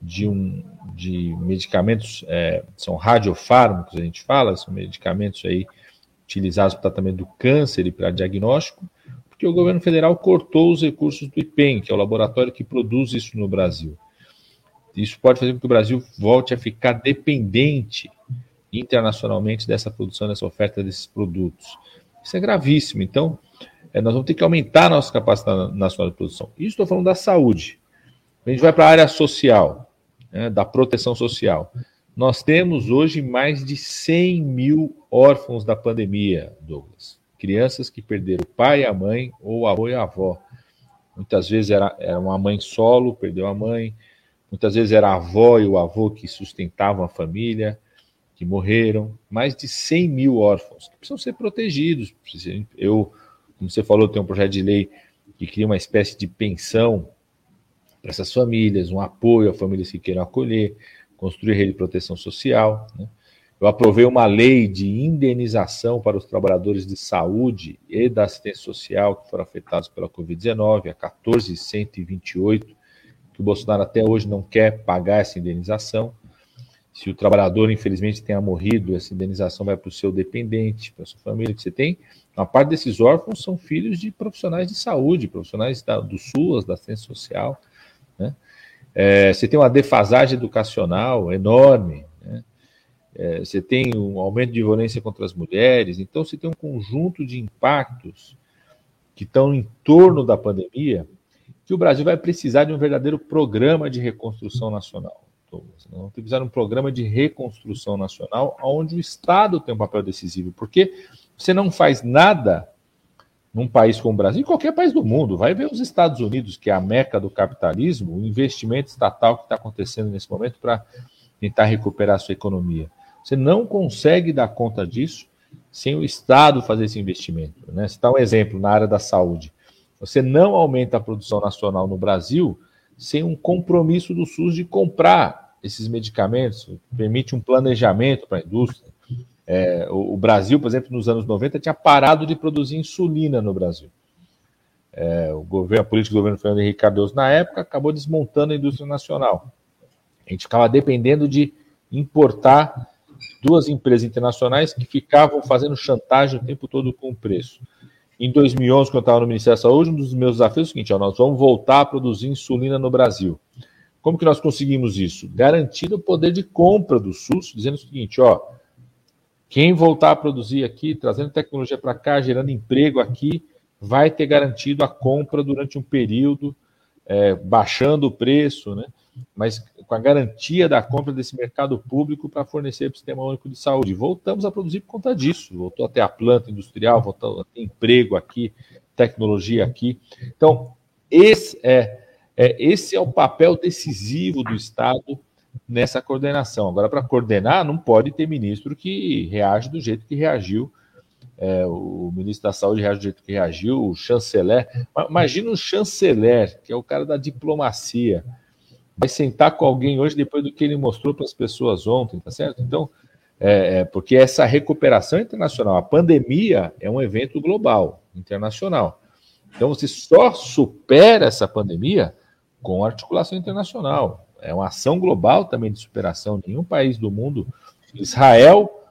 de, um, de medicamentos, é, são radiofármacos, a gente fala, são medicamentos aí utilizados para tratamento do câncer e para diagnóstico, porque o governo federal cortou os recursos do IPEM, que é o laboratório que produz isso no Brasil. Isso pode fazer com que o Brasil volte a ficar dependente internacionalmente dessa produção, dessa oferta desses produtos. Isso é gravíssimo. Então, é, nós vamos ter que aumentar a nossa capacidade nacional de produção. Isso estou falando da saúde. A gente vai para a área social, né, da proteção social. Nós temos hoje mais de 100 mil órfãos da pandemia, Douglas. Crianças que perderam o pai a mãe, ou o avô e a avó. Muitas vezes era, era uma mãe solo, perdeu a mãe. Muitas vezes era a avó e o avô que sustentavam a família, que morreram. Mais de 100 mil órfãos que precisam ser protegidos. Eu, como você falou, tem um projeto de lei que cria uma espécie de pensão para essas famílias, um apoio a famílias que queiram acolher, construir rede de proteção social. Né? Eu aprovei uma lei de indenização para os trabalhadores de saúde e da assistência social que foram afetados pela Covid-19, a 14128, que o Bolsonaro até hoje não quer pagar essa indenização. Se o trabalhador, infelizmente, tenha morrido, essa indenização vai para o seu dependente, para a sua família que você tem. Uma parte desses órfãos são filhos de profissionais de saúde, profissionais da, do SUAS, da assistência social. Né? É, você tem uma defasagem educacional enorme, né? é, você tem um aumento de violência contra as mulheres, então você tem um conjunto de impactos que estão em torno da pandemia que o Brasil vai precisar de um verdadeiro programa de reconstrução nacional. Nós vamos precisar de um programa de reconstrução nacional onde o Estado tem um papel decisivo, porque você não faz nada num país como o Brasil, em qualquer país do mundo, vai ver os Estados Unidos, que é a meca do capitalismo, o investimento estatal que está acontecendo nesse momento para tentar recuperar a sua economia. Você não consegue dar conta disso sem o Estado fazer esse investimento. Né? Dá um exemplo na área da saúde. Você não aumenta a produção nacional no Brasil sem um compromisso do SUS de comprar esses medicamentos, permite um planejamento para a indústria. É, o, o, Brasil, por exemplo, nos anos 90, tinha parado de produzir insulina no Brasil. É, o governo, a política do governo Fernando Henrique Cardoso, na época, acabou desmontando a indústria nacional. A gente ficava dependendo de importar duas empresas internacionais que ficavam fazendo chantagem o tempo todo com o preço. Em 2011, quando eu estava no Ministério da Saúde, um dos meus desafios é o seguinte: ó, nós vamos voltar a produzir insulina no Brasil. Como que nós conseguimos isso? Garantindo o poder de compra do SUS, dizendo o seguinte: ó, quem voltar a produzir aqui, trazendo tecnologia para cá, gerando emprego aqui, vai ter garantido a compra durante um período, é, baixando o preço, né? mas com a garantia da compra desse mercado público para fornecer para o Sistema Único de Saúde. Voltamos a produzir por conta disso, voltou até a planta industrial, voltou a ter emprego aqui, tecnologia aqui. Então, esse é, é, esse é o papel decisivo do Estado nessa coordenação. Agora, para coordenar, não pode ter ministro que reage do jeito que reagiu. É, o ministro da Saúde reage do jeito que reagiu, o chanceler. Imagina um chanceler, que é o cara da diplomacia, vai sentar com alguém hoje depois do que ele mostrou para as pessoas ontem, tá certo? Então, é, é, porque essa recuperação internacional, a pandemia é um evento global, internacional. Então, você só supera essa pandemia com articulação internacional é uma ação global também de superação. Nenhum país do mundo, Israel,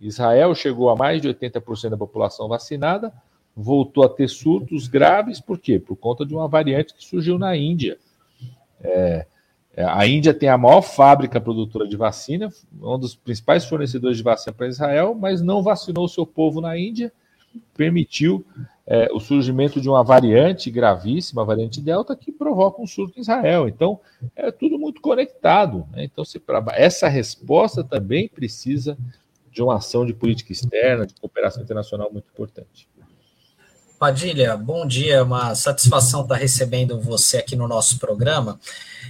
Israel chegou a mais de 80% da população vacinada, voltou a ter surtos graves, por quê? Por conta de uma variante que surgiu na Índia. É, É, a Índia tem a maior fábrica produtora de vacina, um dos principais fornecedores de vacina para Israel, mas não vacinou o seu povo na Índia, permitiu é, o surgimento de uma variante gravíssima, a variante Delta, que provoca um surto em Israel. Então, é tudo muito conectado. Né? Então, se, essa resposta também precisa de uma ação de política externa, de cooperação internacional muito importante. Padilha, bom dia, é uma satisfação estar recebendo você aqui no nosso programa.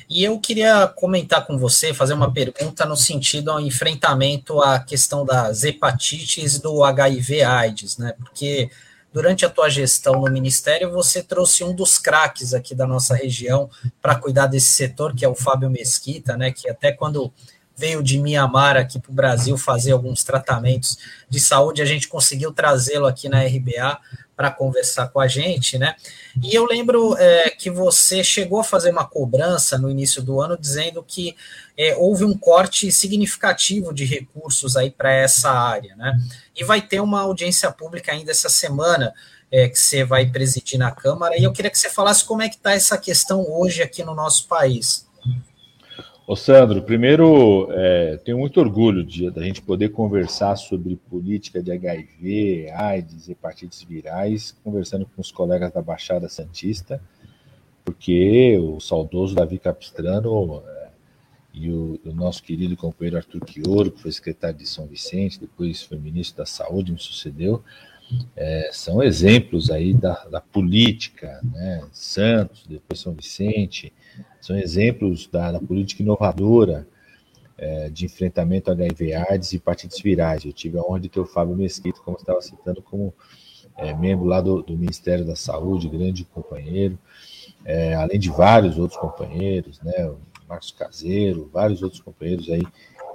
E eu queria comentar com você, fazer uma pergunta no sentido ao enfrentamento à questão das hepatites e do HIV-AIDS, né? Porque durante a tua gestão no Ministério, você trouxe um dos craques aqui da nossa região para cuidar desse setor, que é o Fábio Mesquita, né? Que até quando veio de Mianmar aqui para o Brasil fazer alguns tratamentos de saúde, a gente conseguiu trazê-lo aqui na RBA para conversar com a gente, né? E eu lembro é, que você chegou a fazer uma cobrança no início do ano dizendo que é, houve um corte significativo de recursos aí para essa área, né? E vai ter uma audiência pública ainda essa semana é, que você vai presidir na Câmara. E eu queria que você falasse como é que está essa questão hoje aqui no nosso país. Ô Sandro, primeiro, é, tenho muito orgulho de da gente poder conversar sobre política de HIV, AIDS, hepatites virais, conversando com os colegas da Baixada Santista, porque o saudoso Davi Capistrano é, e o, o, nosso querido companheiro Arthur Quioro, que foi secretário de São Vicente, depois foi ministro da Saúde, me sucedeu, é, são exemplos aí da, da política, né? Santos, depois São Vicente, são exemplos da, da política inovadora é, de enfrentamento a HIV/AIDS e hepatites virais. Eu tive a honra de ter o Fábio Mesquita, como estava citando, como é, membro lá do, do, Ministério da Saúde, grande companheiro, é, além de vários outros companheiros, né, Marcos Caseiro, vários outros companheiros aí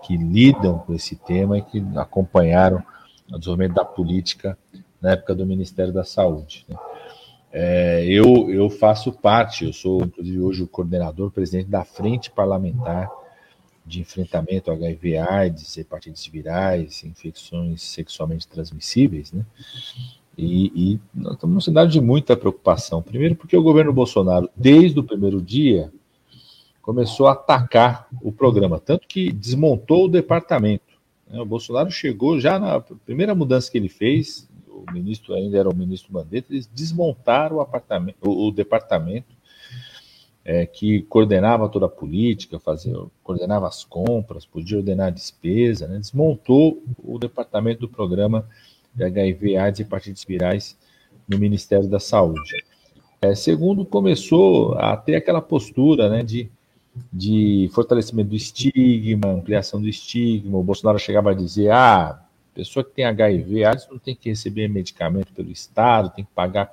que lidam com esse tema e que acompanharam o desenvolvimento da política na época do Ministério da Saúde. Né. É, eu, eu faço parte, eu sou, inclusive, hoje o coordenador, presidente da Frente Parlamentar de Enfrentamento ao HIV, AIDS, hepatites virais, infecções sexualmente transmissíveis, né? E, e nós estamos num cenário de muita preocupação. Primeiro, porque o governo Bolsonaro, desde o primeiro dia, começou a atacar o programa, tanto que desmontou o departamento. Né? O Bolsonaro chegou já na primeira mudança que ele fez, o ministro ainda era o ministro Mandetta, eles desmontaram o, o, o departamento é, que coordenava toda a política, fazia, coordenava as compras, podia ordenar a despesa, né? desmontou o departamento do programa de HIV, AIDS e hepatites virais no Ministério da Saúde. É, segundo, começou a ter aquela postura né, de, de fortalecimento do estigma, ampliação do estigma. O Bolsonaro chegava a dizer: ah, Pessoa que tem HIV, AIDS não tem que receber medicamento pelo Estado, tem que pagar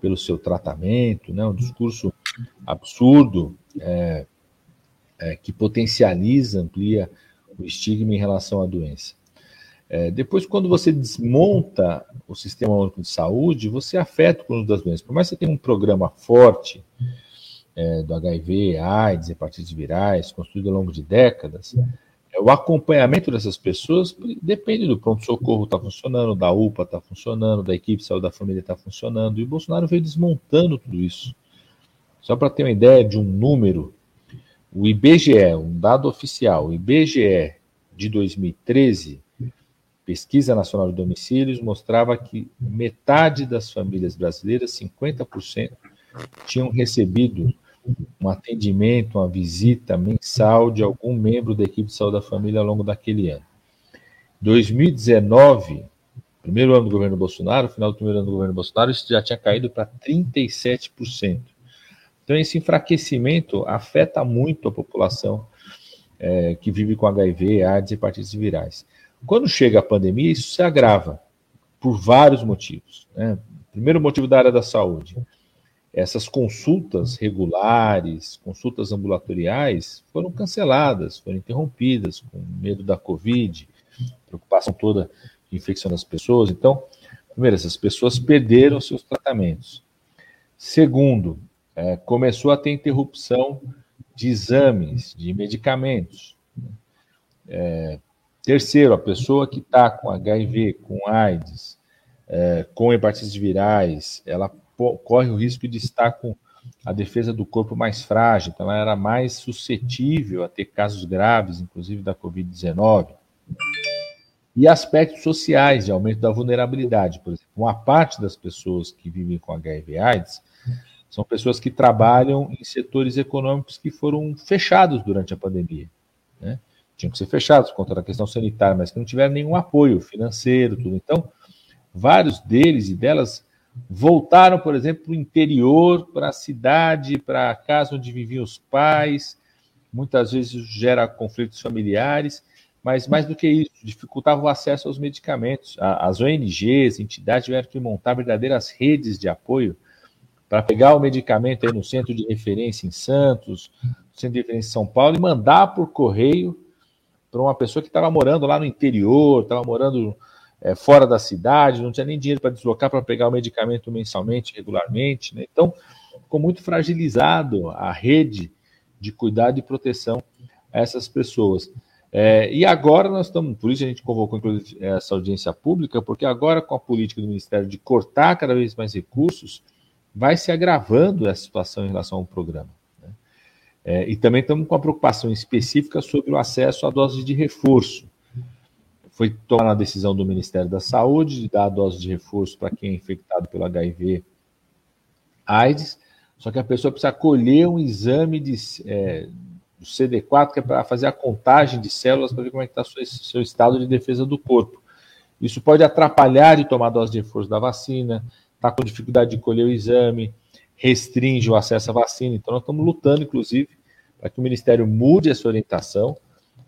pelo seu tratamento, né? um discurso absurdo é, é, que potencializa, amplia o estigma em relação à doença. É, depois, quando você desmonta o Sistema Único de Saúde, você afeta o conjunto das doenças. Por mais que você tenha um programa forte é, do HIV, AIDS, hepatites virais, construído ao longo de décadas, é, o acompanhamento dessas pessoas depende do pronto-socorro estar tá funcionando, da UPA estar tá funcionando, da equipe de saúde da família estar tá funcionando, e o Bolsonaro veio desmontando tudo isso. Só para ter uma ideia de um número, o IBGE, um dado oficial, o IBGE de 2013, Pesquisa Nacional de Domicílios, mostrava que metade das famílias brasileiras, 50%, tinham recebido um atendimento, uma visita mensal de algum membro da equipe de saúde da família ao longo daquele ano. 2019, primeiro ano do governo Bolsonaro, final do primeiro ano do governo Bolsonaro, isso já tinha caído para 37%. Então, esse enfraquecimento afeta muito a população é, que vive com HIV, AIDS e hepatites virais. Quando chega a pandemia, isso se agrava por vários motivos. Né? Primeiro motivo da área da saúde essas consultas regulares, consultas ambulatoriais, foram canceladas, foram interrompidas, com medo da Covid, preocupação toda de infecção das pessoas. Então, primeiro, essas pessoas perderam seus tratamentos. Segundo, é, começou a ter interrupção de exames, de medicamentos. É, terceiro, a pessoa que está com HIV, com AIDS, é, com hepatites virais, ela corre o risco de estar com a defesa do corpo mais frágil, então ela era mais suscetível a ter casos graves, inclusive da Covid-19. E aspectos sociais de aumento da vulnerabilidade, por exemplo, uma parte das pessoas que vivem com HIV/AIDS são pessoas que trabalham em setores econômicos que foram fechados durante a pandemia. Né? Tinham que ser fechados por conta da questão sanitária, mas que não tiveram nenhum apoio financeiro, tudo. Então, vários deles e delas voltaram, por exemplo, para o interior, para a cidade, para a casa onde viviam os pais. Muitas vezes isso gera conflitos familiares, mas mais do que isso, dificultava o acesso aos medicamentos. As ONGs, entidades tiveram que montar verdadeiras redes de apoio para pegar o medicamento aí no centro de referência em Santos, centro de referência em São Paulo, e mandar por correio para uma pessoa que estava morando lá no interior, estava morando é, fora da cidade, não tinha nem dinheiro para deslocar para pegar o medicamento mensalmente, regularmente. Né? Então, ficou muito fragilizado a rede de cuidado e proteção a essas pessoas. É, e agora nós estamos, por isso a gente convocou inclusive essa audiência pública, porque agora com a política do Ministério de cortar cada vez mais recursos, vai se agravando essa situação em relação ao programa. Né? É, e também estamos com a preocupação específica sobre o acesso à dose de reforço. Foi tomada a decisão do Ministério da Saúde de dar a dose de reforço para quem é infectado pelo HIV AIDS, só que a pessoa precisa colher um exame de, é, do CD4, que é para fazer a contagem de células para ver como é que está o seu, estado de defesa do corpo. Isso pode atrapalhar de tomar a dose de reforço da vacina, está com dificuldade de colher o exame, restringe o acesso à vacina. Então, nós estamos lutando, inclusive, para que o Ministério mude essa orientação.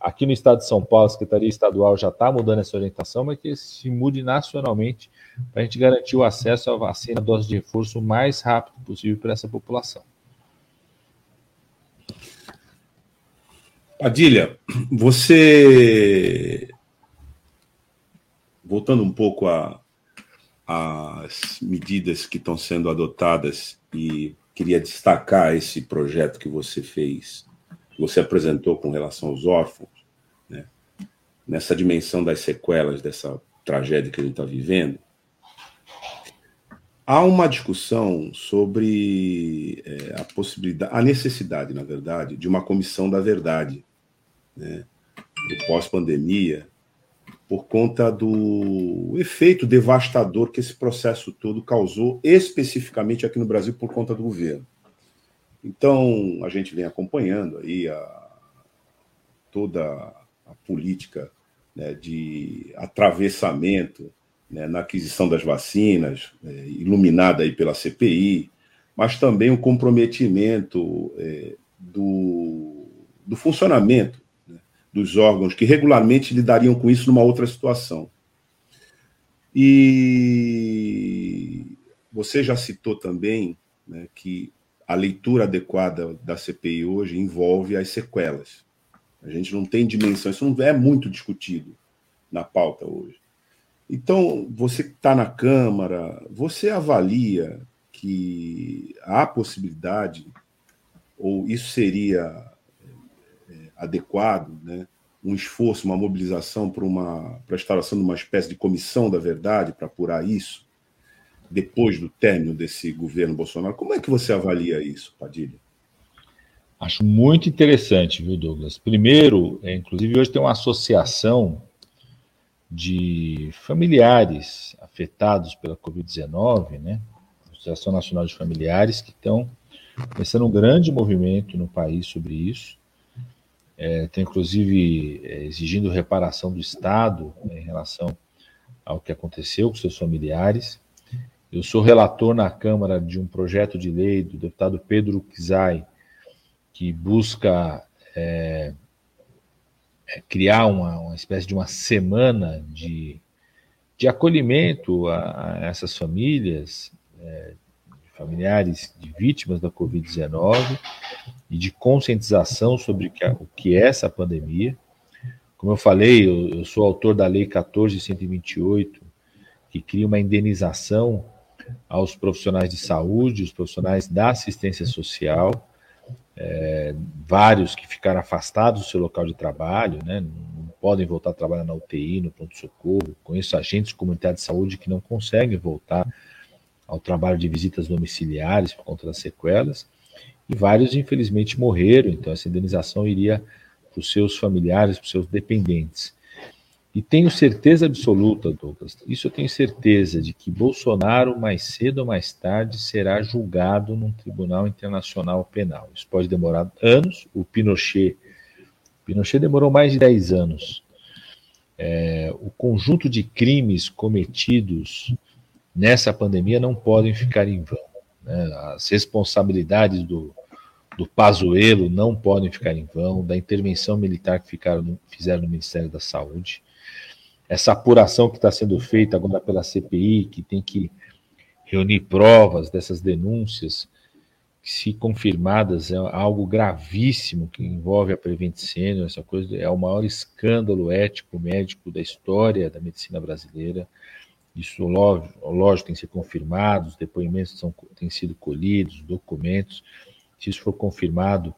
Aqui no estado de São Paulo, a Secretaria Estadual já está mudando essa orientação, mas que se mude nacionalmente para a gente garantir o acesso à vacina, dose de reforço, o mais rápido possível para essa população. Padilha, você. Voltando um pouco as medidas que estão sendo adotadas e queria destacar esse projeto que você fez, que você apresentou com relação aos órfãos? Nessa dimensão das sequelas dessa tragédia que a gente está vivendo. Há uma discussão sobre é, a possibilidade, a necessidade, na verdade, de uma comissão da verdade, né, do pós-pandemia, por conta do efeito devastador que esse processo todo causou, especificamente aqui no Brasil, por conta do governo. Então, a gente vem acompanhando aí a, toda a política né, de atravessamento né, na aquisição das vacinas, é, iluminada aí pela CPI, mas também o comprometimento é, do, do funcionamento dos órgãos que regularmente lidariam com isso numa outra situação. E você já citou também né, que a leitura adequada da CPI hoje envolve as sequelas. A gente não tem dimensão, isso não é muito discutido na pauta hoje. Então, você que está na Câmara, você avalia que há possibilidade, ou isso seria adequado, né? um esforço, uma mobilização para uma para a instalação de uma espécie de comissão da verdade para apurar isso depois do término desse governo Bolsonaro. Como é que você avalia isso, Padilha? Acho muito interessante, viu, Douglas? Primeiro, é, inclusive hoje tem uma associação de familiares afetados pela Covid-19, né? Associação Nacional de Familiares, que estão começando um grande movimento no país sobre isso é, tem inclusive é, exigindo reparação do Estado né, em relação ao que aconteceu com seus familiares. Eu sou relator na Câmara de um projeto de lei do deputado Pedro Kizai, que busca é, é, criar uma, uma, espécie de uma semana de, de acolhimento a, a essas famílias, é, familiares de vítimas da Covid-19 e de conscientização sobre o que é essa pandemia. Como eu falei, eu, eu sou autor da Lei 14128, que cria uma indenização aos profissionais de saúde, os profissionais da assistência social, é, vários que ficaram afastados do seu local de trabalho, né, não podem voltar a trabalhar na UTI, no pronto-socorro. Conheço agentes comunitários de saúde que não conseguem voltar ao trabalho de visitas domiciliares por conta das sequelas, e vários, infelizmente, morreram, então essa indenização iria para os seus familiares, para os seus dependentes. E tenho certeza absoluta, Douglas, isso eu tenho certeza, de que Bolsonaro, mais cedo ou mais tarde, será julgado num tribunal internacional penal. Isso pode demorar anos. O Pinochet, Pinochet demorou mais de 10 anos. É, o conjunto de crimes cometidos nessa pandemia não podem ficar em vão. Né? As responsabilidades do, do Pazuello não podem ficar em vão, da intervenção militar que ficaram, fizeram no Ministério da Saúde essa apuração que está sendo feita agora pela CPI, que tem que reunir provas dessas denúncias, que, se confirmadas, é algo gravíssimo que envolve a Prevent Senior, essa coisa é o maior escândalo ético médico da história da medicina brasileira. Isso, lógico, lógico tem que ser confirmado, os depoimentos são, têm sido colhidos, documentos. Se isso for confirmado,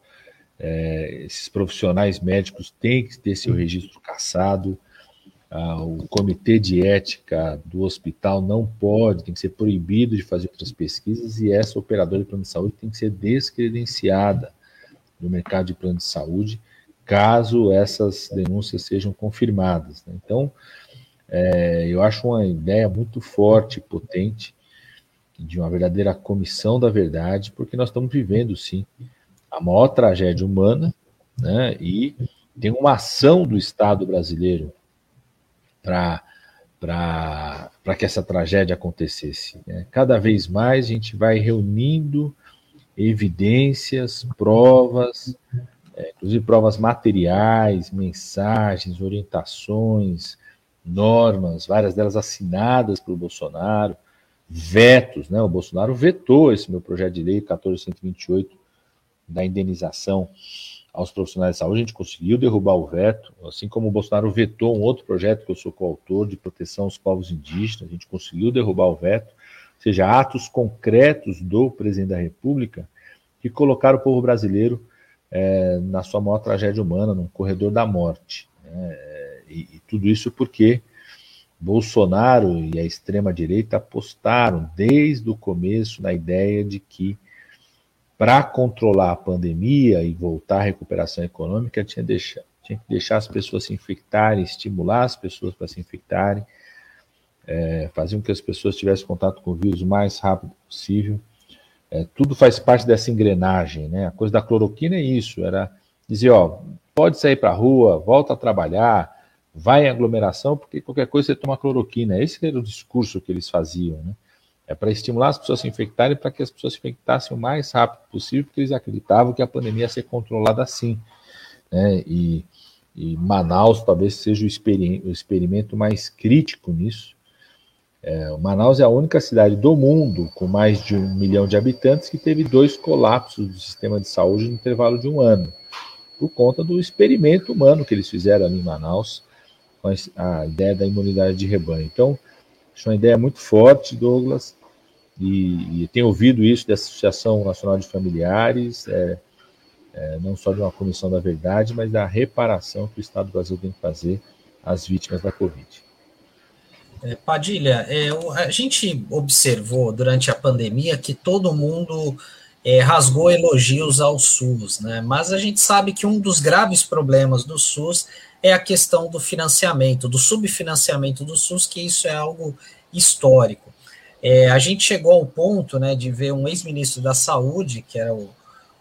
é, esses profissionais médicos têm que ter seu registro cassado, ah, o comitê de ética do hospital não pode, tem que ser proibido de fazer outras pesquisas e essa operadora de plano de saúde tem que ser descredenciada do mercado de plano de saúde, caso essas denúncias sejam confirmadas. Né? Então, é, eu acho uma ideia muito forte, potente, de uma verdadeira comissão da verdade, porque nós estamos vivendo, sim, a maior tragédia humana, né? e tem uma ação do Estado brasileiro para que essa tragédia acontecesse. Né? Cada vez mais a gente vai reunindo evidências, provas, é, inclusive provas materiais, mensagens, orientações, normas, várias delas assinadas pelo Bolsonaro, vetos, né? O Bolsonaro vetou esse meu projeto de lei 14128 da indenização aos profissionais de saúde, a gente conseguiu derrubar o veto, assim como o Bolsonaro vetou um outro projeto que eu sou coautor de proteção aos povos indígenas, a gente conseguiu derrubar o veto, ou seja, atos concretos do presidente da República que colocaram o povo brasileiro é, na sua maior tragédia humana, num corredor da morte. Né? E, e tudo isso porque Bolsonaro e a extrema-direita apostaram desde o começo na ideia de que para controlar a pandemia e voltar à recuperação econômica, tinha, deixar, tinha que deixar as pessoas se infectarem, estimular as pessoas para se infectarem, é, fazer com que as pessoas tivessem contato com o vírus o mais rápido possível. É, tudo faz parte dessa engrenagem, né? A coisa da cloroquina é isso, era dizer, ó, pode sair para a rua, volta a trabalhar, vai em aglomeração, porque qualquer coisa você toma cloroquina. Esse era o discurso que eles faziam, né? É para estimular as pessoas a se infectarem, para que as pessoas se infectassem o mais rápido possível, porque eles acreditavam que a pandemia ia ser controlada assim. Né? E, e Manaus talvez seja o, experimento, o experimento mais crítico nisso. É, Manaus é a única cidade do mundo com mais de um milhão de habitantes que teve dois colapsos do sistema de saúde no intervalo de um ano, por conta do experimento humano que eles fizeram ali em Manaus, com a, a ideia da imunidade de rebanho. Então, acho uma ideia muito forte, Douglas, e, e tenho ouvido isso da Associação Nacional de Familiares, é, é, não só de uma comissão da verdade, mas da reparação que o Estado do Brasil tem que fazer às vítimas da Covid. É, Padilha, é, a gente observou durante a pandemia que todo mundo é, rasgou elogios ao SUS, né? mas a gente sabe que um dos graves problemas do SUS é a questão do financiamento, do subfinanciamento do SUS, que isso é algo histórico. É, a gente chegou ao ponto né, de ver um ex-ministro da Saúde, que era o,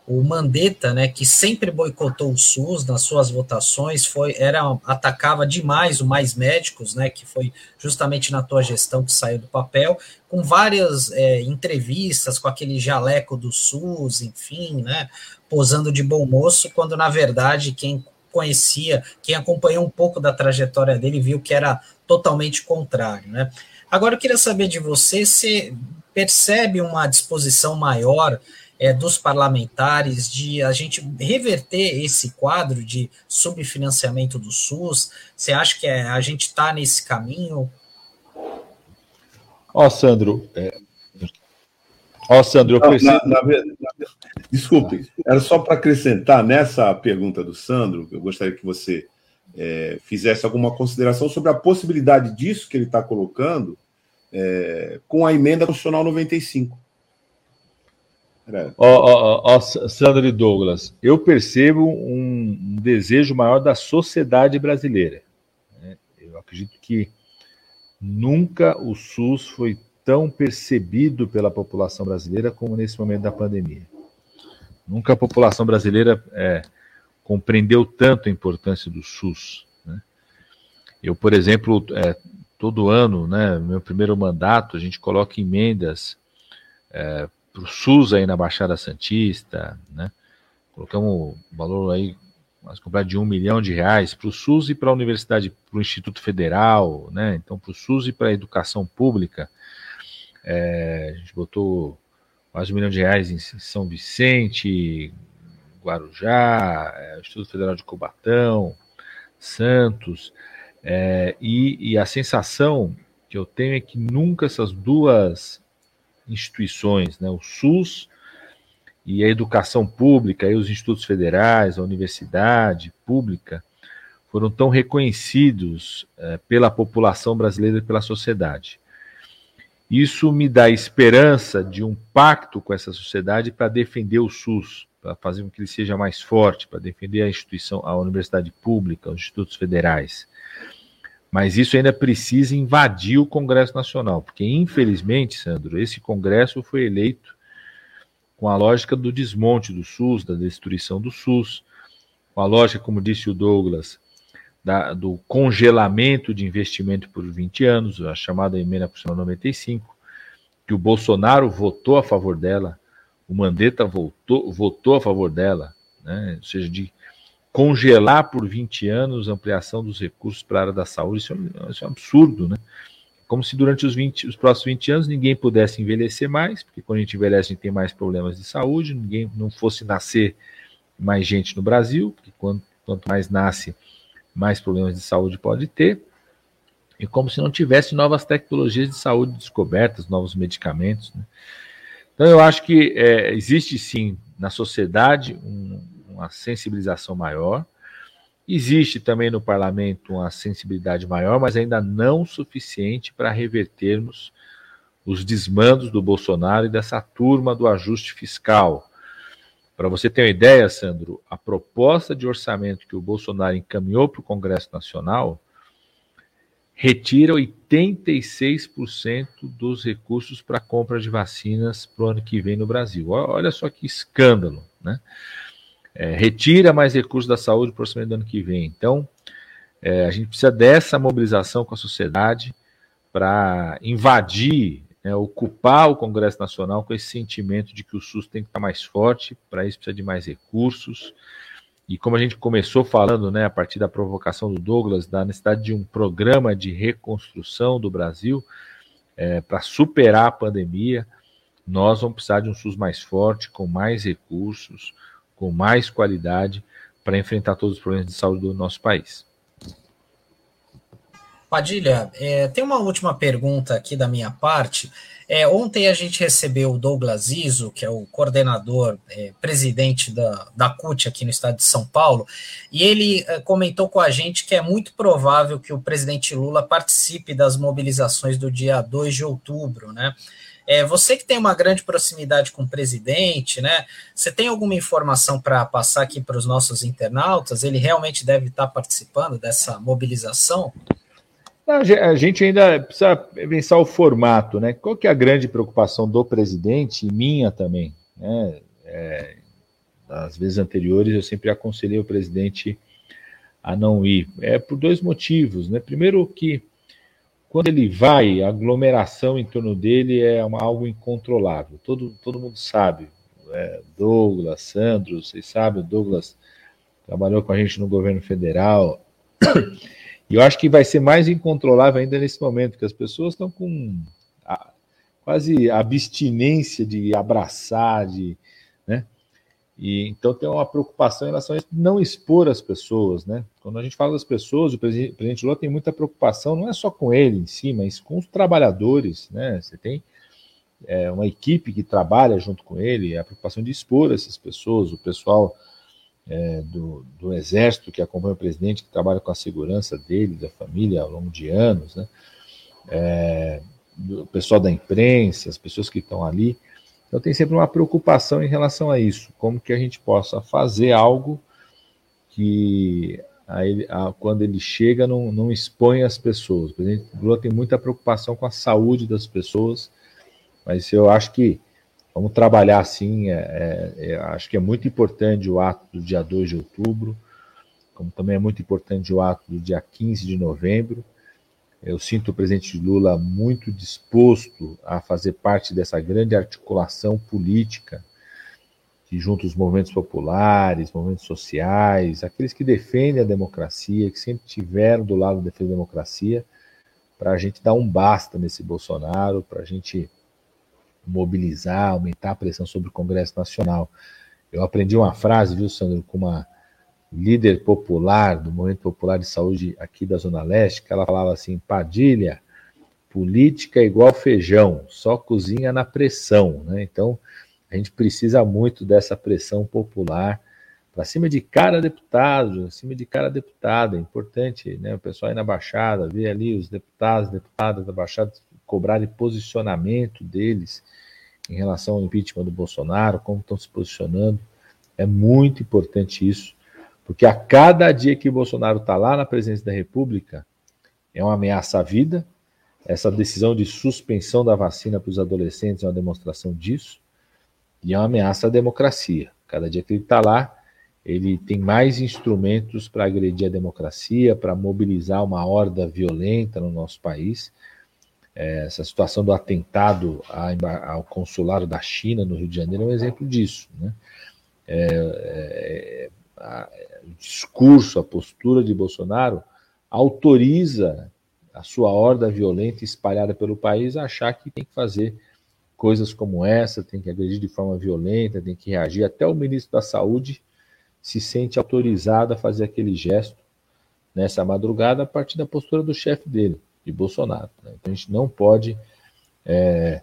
o Mandetta, né, que sempre boicotou o SUS nas suas votações, foi era atacava demais o Mais Médicos, né, que foi justamente na tua gestão que saiu do papel, com várias é, entrevistas com aquele jaleco do SUS, enfim, né, posando de bom moço, quando na verdade quem conhecia, quem acompanhou um pouco da trajetória dele viu que era totalmente contrário, né? Agora eu queria saber de você se percebe uma disposição maior é, dos parlamentares de a gente reverter esse quadro de subfinanciamento do SUS? Você acha que é, a gente está nesse caminho? Ó, oh, Sandro, é... Ó, oh, Sandro, eu preciso. Na, na, na, desculpe, era só para acrescentar nessa pergunta do Sandro, eu gostaria que você é, fizesse alguma consideração sobre a possibilidade disso que ele está colocando é, com a emenda constitucional 95. Ó, ó, Sandra e Douglas, eu percebo um, um desejo maior da sociedade brasileira. Né? Eu acredito que nunca o SUS foi tão percebido pela população brasileira como nesse momento da pandemia. Nunca a população brasileira é, compreendeu tanto a importância do SUS. Né? Eu, por exemplo, é, todo ano, né, meu primeiro mandato, a gente coloca emendas é, para o SUS aí na Baixada Santista, né? Colocamos um valor aí, mas comprar de um milhão de reais para o SUS e para a Universidade, para o Instituto Federal, né? Então, para o SUS e para a educação pública, é, a gente botou quase um milhão de reais em São Vicente, Guarujá, é, Instituto Federal de Cubatão, Santos, é, e, e a sensação que eu tenho é que nunca essas duas instituições, né, o SUS e a educação pública, e os institutos federais, a universidade pública, foram tão reconhecidos é, pela população brasileira e pela sociedade. Isso me dá esperança de um pacto com essa sociedade para defender o SUS, para fazer com que ele seja mais forte, para defender a instituição, a universidade pública, os institutos federais. Mas isso ainda precisa invadir o Congresso Nacional, porque infelizmente, Sandro, esse Congresso foi eleito com a lógica do desmonte do SUS, da destruição do SUS, com a lógica, como disse o Douglas, da, do congelamento de investimento por 20 anos, a chamada emenda constitucional 95, que o Bolsonaro votou a favor dela, o Mandetta votou, a favor dela, né? ou seja, de congelar por 20 anos a ampliação dos recursos para a área da saúde, isso é, um, isso é um absurdo, né? Como se durante os, 20, os próximos 20 anos ninguém pudesse envelhecer mais, porque quando a gente envelhece a gente tem mais problemas de saúde, ninguém não fosse nascer mais gente no Brasil, porque quanto, quanto mais nasce, mais problemas de saúde pode ter, e como se não tivesse novas tecnologias de saúde descobertas, novos medicamentos. Né? Então eu acho que é, existe sim na sociedade um, uma sensibilização maior. Existe também no parlamento uma sensibilidade maior, mas ainda não suficiente para revertermos os desmandos do Bolsonaro e dessa turma do ajuste fiscal. Para você ter uma ideia, Sandro, a proposta de orçamento que o Bolsonaro encaminhou para o Congresso Nacional retira 86% dos recursos para compra de vacinas para o ano que vem no Brasil. Olha só que escândalo, né? é, retira mais recursos da saúde para o orçamento do ano que vem. Então, é, a gente precisa dessa mobilização com a sociedade para invadir, né, ocupar o Congresso Nacional com esse sentimento de que o SUS tem que estar mais forte, para isso precisa de mais recursos. E como a gente começou falando, né, a partir da provocação do Douglas, da necessidade de um programa de reconstrução do Brasil é, para superar a pandemia, nós vamos precisar de um SUS mais forte, com mais recursos, com mais qualidade para enfrentar todos os problemas de saúde do nosso país. Padilha, é, tem uma última pergunta aqui da minha parte. É, ontem a gente recebeu o Douglas Iso, que é o coordenador, é, presidente da, da CUT aqui no estado de São Paulo, e ele é, comentou com a gente que é muito provável que o presidente Lula participe das mobilizações do dia 2 de outubro, né? É, você que tem uma grande proximidade com o presidente, né? Você tem alguma informação para passar aqui para os nossos internautas? Ele realmente deve estar participando dessa mobilização? A gente ainda precisa pensar o formato, né? Qual que é a grande preocupação do presidente e minha também? Né? É, vezes anteriores eu sempre aconselhei o presidente a não ir. É por dois motivos, né? Primeiro que quando ele vai, a aglomeração em torno dele é uma, algo incontrolável. Todo, todo mundo sabe. É, Douglas, Sandro, vocês sabem, o Douglas trabalhou com a gente no governo federal. E eu acho que vai ser mais incontrolável ainda nesse momento, que as pessoas estão com a, quase abstinência de abraçar, de, né? E então tem uma preocupação em relação a não expor as pessoas, né? Quando a gente fala das pessoas, o presidente Lula tem muita preocupação, não é só com ele em si, mas com os trabalhadores, né? Você tem é, uma equipe que trabalha junto com ele, a preocupação de expor essas pessoas, o pessoal é, do, do exército que acompanha o presidente, que trabalha com a segurança dele, da família ao longo de anos, né? É, do pessoal da imprensa, as pessoas que estão ali. Então tem sempre uma preocupação em relação a isso, como que a gente possa fazer algo que a ele, a, quando ele chega não, não expõe as pessoas. O presidente Lula tem muita preocupação com a saúde das pessoas, mas eu acho que vamos trabalhar assim, é, é, acho que é muito importante o ato do dia 2 de outubro, como também é muito importante o ato do dia 15 de novembro, eu sinto o presidente Lula muito disposto a fazer parte dessa grande articulação política que junta os movimentos populares, movimentos sociais, aqueles que defendem a democracia, que sempre tiveram do lado da defesa da democracia, para a gente dar um basta nesse Bolsonaro, para a gente mobilizar, aumentar a pressão sobre o Congresso Nacional. Eu aprendi uma frase, viu, Sandro, com uma líder popular do Movimento Popular de Saúde aqui da Zona Leste, que ela falava assim: Padilha, política é igual feijão, só cozinha na pressão. Né? Então, a gente precisa muito dessa pressão popular para cima de cada deputado, acima de cada deputada. É importante né, o pessoal aí na Baixada ver ali os deputados, deputadas da Baixada cobrarem posicionamento deles em relação ao impeachment do Bolsonaro, como estão se posicionando. É muito importante isso. Porque a cada dia que Bolsonaro está lá na presidência da República, é uma ameaça à vida. Essa decisão de suspensão da vacina para os adolescentes é uma demonstração disso. E é uma ameaça à democracia. Cada dia que ele está lá, ele tem mais instrumentos para agredir a democracia, para mobilizar uma horda violenta no nosso país. É, essa situação do atentado ao consulado da China no Rio de Janeiro é um exemplo disso. Né? É, é, a, o discurso, a postura de Bolsonaro autoriza a sua horda violenta espalhada pelo país a achar que tem que fazer coisas como essa, tem que agredir de forma violenta, tem que reagir. Até o ministro da Saúde se sente autorizado a fazer aquele gesto nessa madrugada a partir da postura do chefe dele, de Bolsonaro. Né? Então a gente não pode é,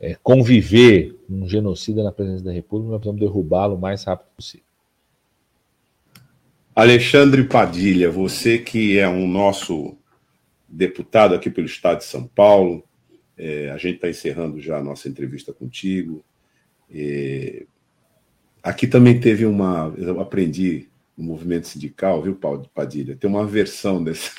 é, conviver com um genocida na presença da República, nós precisamos derrubá-lo o mais rápido possível. Alexandre Padilha, você que é um nosso deputado aqui pelo Estado de São Paulo, é, a gente está encerrando já a nossa entrevista contigo. É, aqui também teve uma. Eu aprendi no movimento sindical, viu, Paulo Padilha? Tem uma versão desse,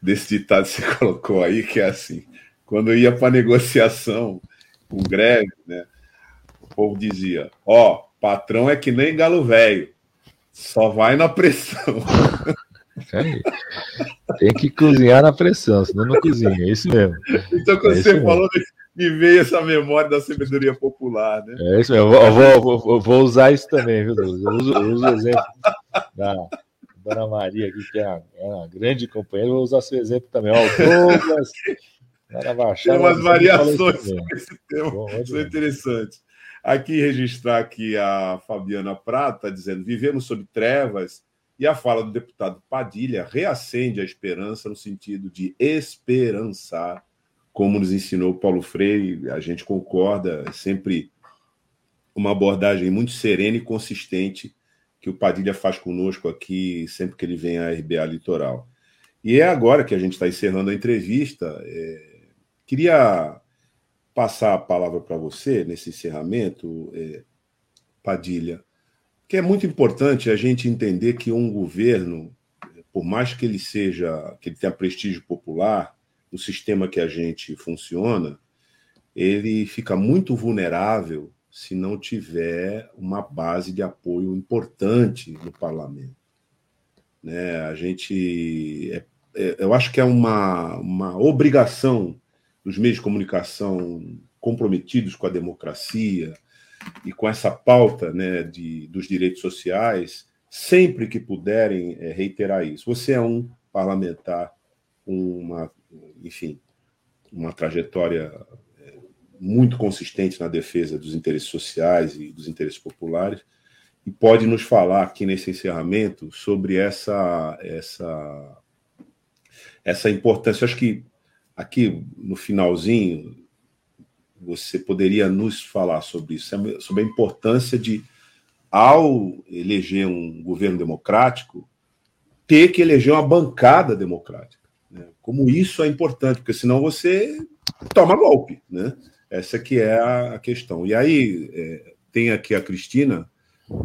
desse ditado que você colocou aí, que é assim: quando ia para negociação com greve, né, o povo dizia: Ó, oh, patrão é que nem galo velho só vai na pressão. Tem que cozinhar na pressão, senão não cozinha, é isso mesmo. Então, quando é você falou, me veio essa memória da sabedoria popular, né? É isso mesmo, eu vou, vou, vou usar isso também, viu, Douglas? Eu uso, eu uso o exemplo da Dona Maria, aqui, que é uma, é uma grande companheira, vou usar seu exemplo também. Ó, o Douglas, Baixada, Tem umas variações sobre esse tema, Bom, são interessantes. Aqui registrar aqui a Fabiana Prata dizendo: vivemos sob trevas, e a fala do deputado Padilha reacende a esperança no sentido de esperançar, como nos ensinou Paulo Freire. A gente concorda, é sempre uma abordagem muito serena e consistente que o Padilha faz conosco aqui sempre que ele vem à RBA Litoral. E é agora que a gente está encerrando a entrevista. É... Queria passar a palavra para você nesse encerramento, é, Padilha, que é muito importante a gente entender que um governo, por mais que ele seja, que ele tenha prestígio popular, o sistema que a gente funciona, ele fica muito vulnerável se não tiver uma base de apoio importante no parlamento. Né? A gente, é, é, eu acho que é uma, uma obrigação dos meios de comunicação comprometidos com a democracia e com essa pauta né, de, dos direitos sociais, sempre que puderem é, reiterar isso. Você é um parlamentar com uma, enfim, uma trajetória muito consistente na defesa dos interesses sociais e dos interesses populares e pode nos falar aqui nesse encerramento sobre essa essa essa importância. Eu acho que aqui no finalzinho, você poderia nos falar sobre isso, sobre a importância de, ao eleger um governo democrático, ter que eleger uma bancada democrática. Né? Como isso é importante, porque senão você toma golpe, né? Essa que é a questão. E aí é, tem aqui a Cristina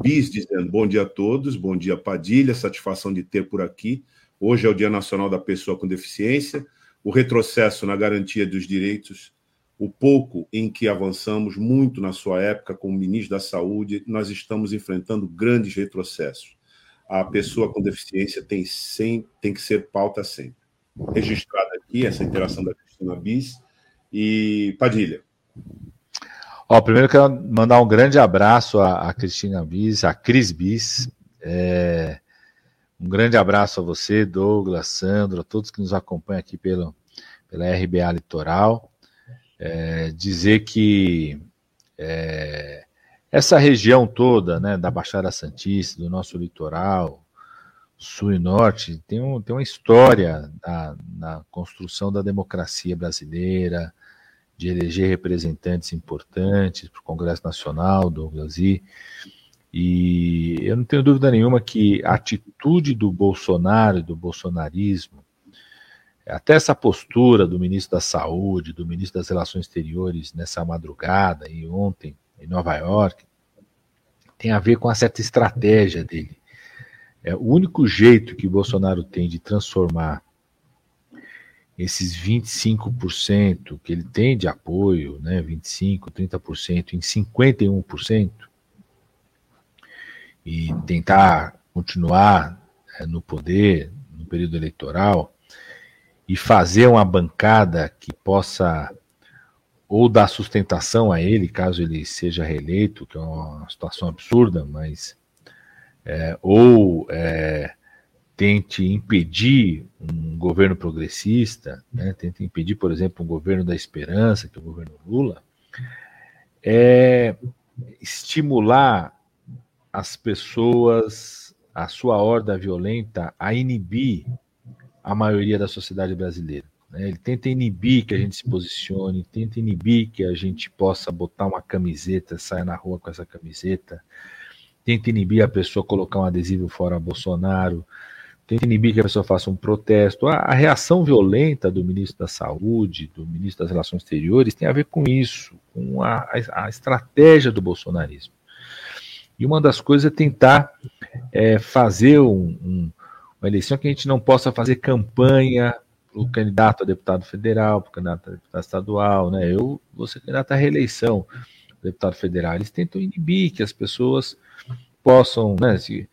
Bis dizendo bom dia a todos, bom dia Padilha, satisfação de ter por aqui. Hoje é o Dia Nacional da Pessoa com Deficiência. O retrocesso na garantia dos direitos, o pouco em que avançamos muito na sua época como ministro da Saúde, nós estamos enfrentando grandes retrocessos. A pessoa com deficiência tem, sem, tem que ser pauta sempre. Registrada aqui essa interação da Cristina Bis e Padilha. Ó, primeiro quero mandar um grande abraço à, à Cristina Bis, à Cris Bis. É, um grande abraço a você, Douglas, Sandro, a todos que nos acompanham aqui pelo, pela RBA Litoral. É, dizer que é, essa região toda, né, da Baixada Santista, do nosso litoral, sul e norte, tem, um, tem uma história na construção da democracia brasileira, de eleger representantes importantes para o Congresso Nacional, Douglas, e, e eu não tenho dúvida nenhuma que a atitude do Bolsonaro e do bolsonarismo, até essa postura do ministro da Saúde, do ministro das Relações Exteriores nessa madrugada e ontem em Nova York, tem a ver com uma certa estratégia dele. É o único jeito que Bolsonaro tem de transformar esses 25% que ele tem de apoio, né, 25, 30% em 51% e tentar continuar é, no poder no período eleitoral e fazer uma bancada que possa ou dar sustentação a ele, caso ele seja reeleito, que é uma situação absurda, mas é, ou é, tente impedir um governo progressista, né, impedir, por exemplo, um governo da esperança, que é o governo Lula, é estimular as pessoas, a sua horda violenta, a inibir a maioria da sociedade brasileira. Né? Ele tenta inibir que a gente se posicione, tenta inibir que a gente possa botar uma camiseta, sair na rua com essa camiseta, tenta inibir a pessoa colocar um adesivo fora Bolsonaro, tenta inibir que a pessoa faça um protesto. A, a, reação violenta do ministro da Saúde, do ministro das Relações Exteriores, tem a ver com isso, com a, a, estratégia do bolsonarismo. E uma das coisas é tentar é, fazer um, um, uma eleição que a gente não possa fazer campanha para o candidato a deputado federal, para o candidato a deputado estadual, né? Eu vou ser candidato à reeleição, deputado federal. Eles tentam inibir que as pessoas possam, né, se,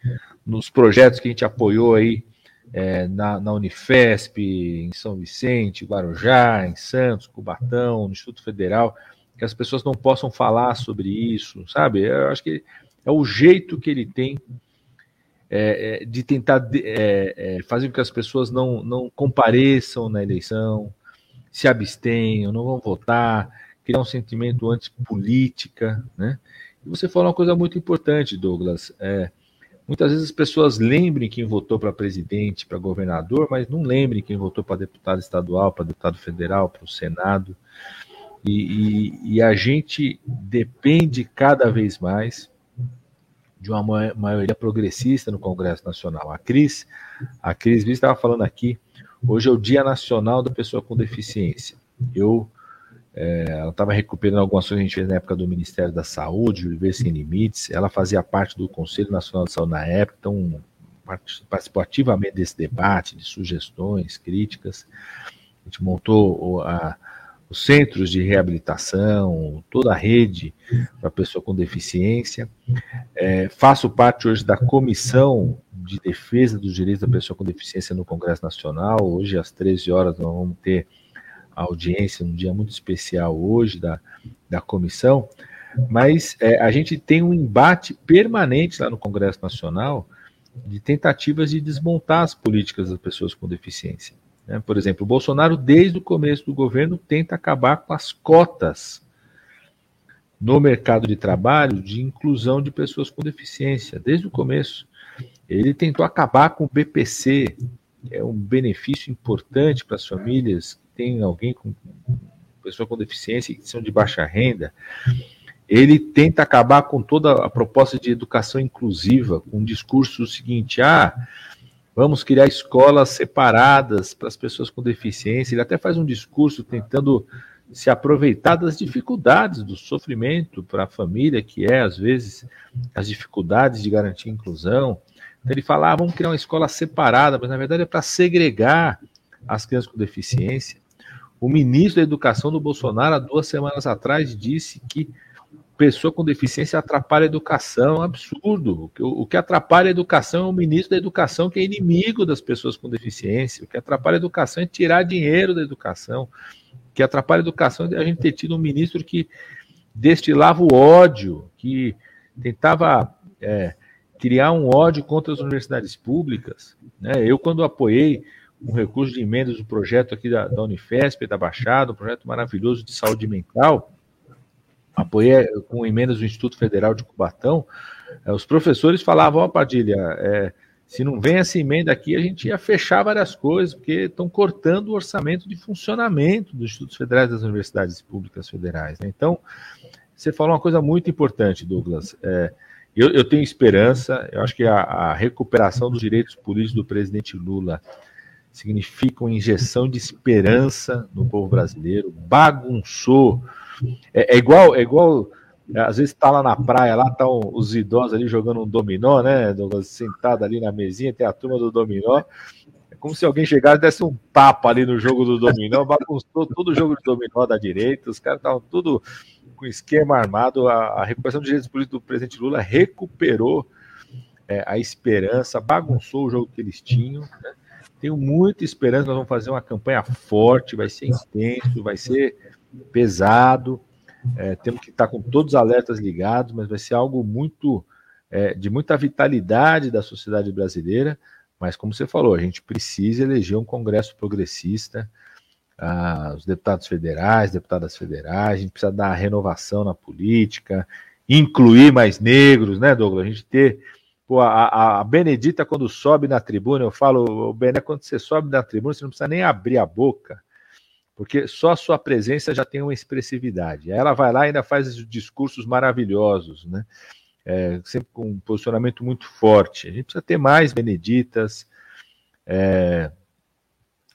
nos projetos que a gente apoiou aí é, na, na, Unifesp, em São Vicente, Guarujá, em Santos, Cubatão, no Instituto Federal, que as pessoas não possam falar sobre isso, sabe? Eu acho que é o jeito que ele tem é, é de tentar é, é, fazer com que as pessoas não, não compareçam na eleição, se abstenham, não vão votar, criar um sentimento antipolítica, né? E você falou uma coisa muito importante, Douglas. É, muitas vezes as pessoas lembrem quem votou para presidente, para governador, mas não lembrem quem votou para deputado estadual, para deputado federal, para o Senado. E, e, e, a gente depende cada vez mais de uma maioria progressista no Congresso Nacional. A Cris, a Cris estava falando aqui, hoje é o Dia Nacional da Pessoa com Deficiência. Eu é, ela estava recuperando algumas coisas que a gente fez na época do Ministério da Saúde, Viver Sem Limites. Ela fazia parte do Conselho Nacional de Saúde na época, então participou ativamente desse debate, de sugestões, críticas. A gente montou a, os centros de reabilitação, toda a rede para pessoa com deficiência. É, faço parte hoje da comissão de defesa dos direitos da pessoa com deficiência no Congresso Nacional. Hoje, às 13 horas, nós vamos ter a audiência, um dia muito especial hoje da, da comissão, mas é, a gente tem um embate permanente lá no Congresso Nacional de tentativas de desmontar as políticas das pessoas com deficiência. Né? Por exemplo, o Bolsonaro, desde o começo do governo, tenta acabar com as cotas no mercado de trabalho de inclusão de pessoas com deficiência, desde o começo. Ele tentou acabar com o BPC, que é um benefício importante para as famílias tem alguém com pessoa com deficiência que são de baixa renda, ele tenta acabar com toda a proposta de educação inclusiva, com um discurso seguinte: ah, vamos criar escolas separadas para as pessoas com deficiência. Ele até faz um discurso tentando se aproveitar das dificuldades do sofrimento para a família, que é, às vezes, as dificuldades de garantir inclusão. Então, ele falava, ah, vamos criar uma escola separada, mas na verdade é para segregar as crianças com deficiência. O ministro da Educação do Bolsonaro, há duas semanas atrás, disse que pessoa com deficiência atrapalha a educação, é absurdo. O que atrapalha a educação é o ministro da Educação, que é inimigo das pessoas com deficiência. O que atrapalha a educação é tirar dinheiro da educação. O que atrapalha a educação é a gente ter tido um ministro que destilava o ódio, que tentava é, criar um ódio contra as universidades públicas. Né? Eu, quando apoiei um recurso de emendas do projeto aqui da, da Unifesp, da Baixada, um projeto maravilhoso de saúde mental, apoiei com emendas do Instituto Federal de Cubatão, é, os professores falavam, ó, oh, Padilha, é, se não vem essa emenda aqui, a gente ia fechar várias coisas, porque estão cortando o orçamento de funcionamento dos Institutos Federais das Universidades Públicas Federais. Né? Então, você falou uma coisa muito importante, Douglas. É, eu, eu, tenho esperança, eu acho que a, a recuperação dos direitos políticos do presidente Lula significa uma injeção de esperança no povo brasileiro, bagunçou. É, é igual, é igual, às vezes está lá na praia, lá estão os idosos ali jogando um dominó, né? Sentado ali na mesinha, tem a turma do dominó. É como se alguém chegasse e desse um tapa ali no jogo do dominó, bagunçou todo o jogo de dominó da direita, os caras estavam tudo com esquema armado. A, a recuperação de direitos políticos do presidente Lula recuperou é, a esperança, bagunçou o jogo que eles tinham, né? Tenho muita esperança. Nós vamos fazer uma campanha forte, vai ser intenso, vai ser pesado. É, temos que estar com todos os alertas ligados, mas vai ser algo muito é, de muita vitalidade da sociedade brasileira. Mas, como você falou, a gente precisa eleger um Congresso progressista, ah, os deputados federais, deputadas federais, a gente precisa dar renovação na política, incluir mais negros, né, Douglas? A gente ter Pô, a, a, Benedita, quando sobe na tribuna, eu falo, Bené, quando você sobe na tribuna, você não precisa nem abrir a boca, porque só a sua presença já tem uma expressividade. Ela vai lá e ainda faz discursos maravilhosos, né? É, sempre com um posicionamento muito forte. A gente precisa ter mais Beneditas, é,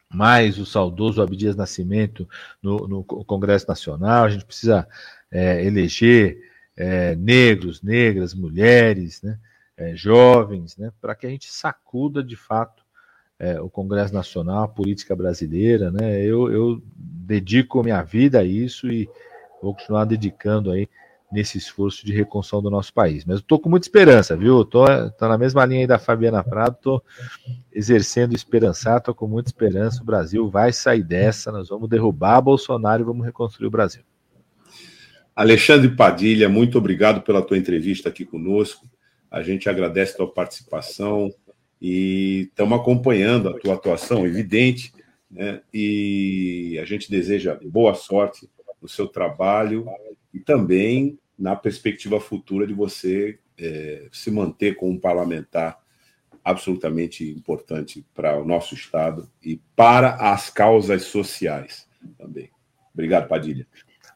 mais o saudoso Abdias Nascimento no, no Congresso Nacional, a gente precisa é, eleger é, negros, negras, mulheres, né? É, jovens, né, para que a gente sacuda de fato é, o Congresso Nacional, a política brasileira. Né? Eu, eu dedico minha vida a isso e vou continuar dedicando aí nesse esforço de reconstrução do nosso país. Mas estou com muita esperança, viu? Estou tô, na mesma linha aí da Fabiana Prado, estou exercendo esperançar, estou com muita esperança. O Brasil vai sair dessa, nós vamos derrubar Bolsonaro e vamos reconstruir o Brasil. Alexandre Padilha, muito obrigado pela tua entrevista aqui conosco. A gente agradece a tua participação e estamos acompanhando a tua atuação, evidente, né? e a gente deseja boa sorte no seu trabalho e também na perspectiva futura de você é, se manter como um parlamentar absolutamente importante para o nosso Estado e para as causas sociais também. Obrigado, Padilha.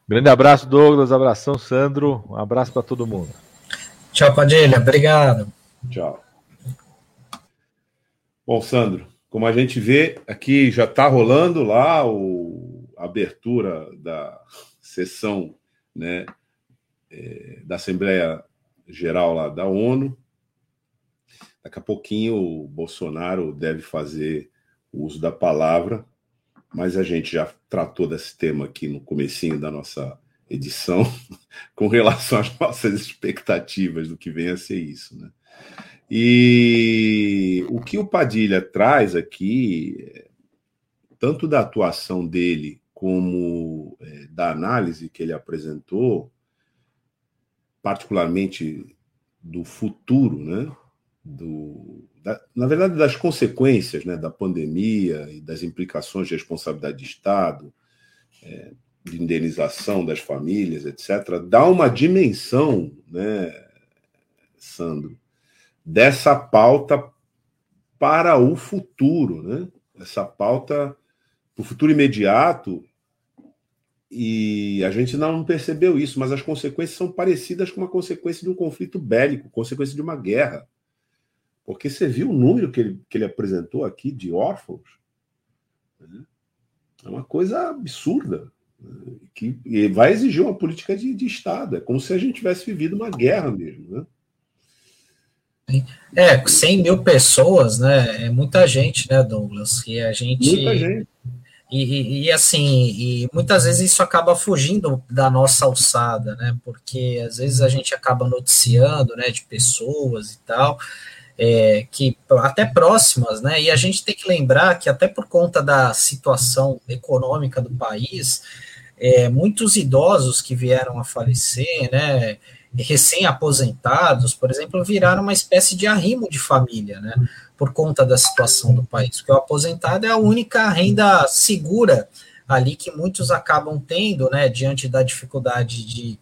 Grande abraço, Douglas. Abração, Sandro. Um abraço para todo mundo. Tchau, Padilha. Obrigado. Tchau. Bom, Sandro, como a gente vê, aqui já está rolando lá o, a abertura da sessão né, é, da Assembleia Geral lá da ONU. Daqui a pouquinho o Bolsonaro deve fazer o uso da palavra, mas a gente já tratou desse tema aqui no comecinho da nossa edição com relação às nossas expectativas do que vem a ser isso. Né? E o que o Padilha traz aqui, tanto da atuação dele como é, da análise que ele apresentou, particularmente do futuro, né? Do, da, na verdade, das consequências né, da pandemia e das implicações de responsabilidade de Estado, é, de indenização das famílias, etc., dá uma dimensão, né, Sandro, dessa pauta para o futuro, né? Essa pauta para o futuro imediato. E a gente não percebeu isso, mas as consequências são parecidas com uma consequência de um conflito bélico, consequência de uma guerra. Porque você viu o número que ele, que ele apresentou aqui de órfãos? É uma coisa absurda Que vai exigir uma política de, de Estado. É como se a gente tivesse vivido uma guerra mesmo. Né? É, 100 mil pessoas, né? É muita gente, né, Douglas? E a gente. Muita gente. E, e, e, assim, e muitas vezes isso acaba fugindo da nossa alçada, né? Porque às vezes a gente acaba noticiando, né, de pessoas e tal, é, que até próximas, né? E a gente tem que lembrar que até por conta da situação econômica do país, é, muitos idosos que vieram a falecer, né? recém-aposentados, por exemplo, viraram uma espécie de arrimo de família, né? Por conta da situação do país. Porque o aposentado é a única renda segura ali que muitos acabam tendo, né? Diante da dificuldade de,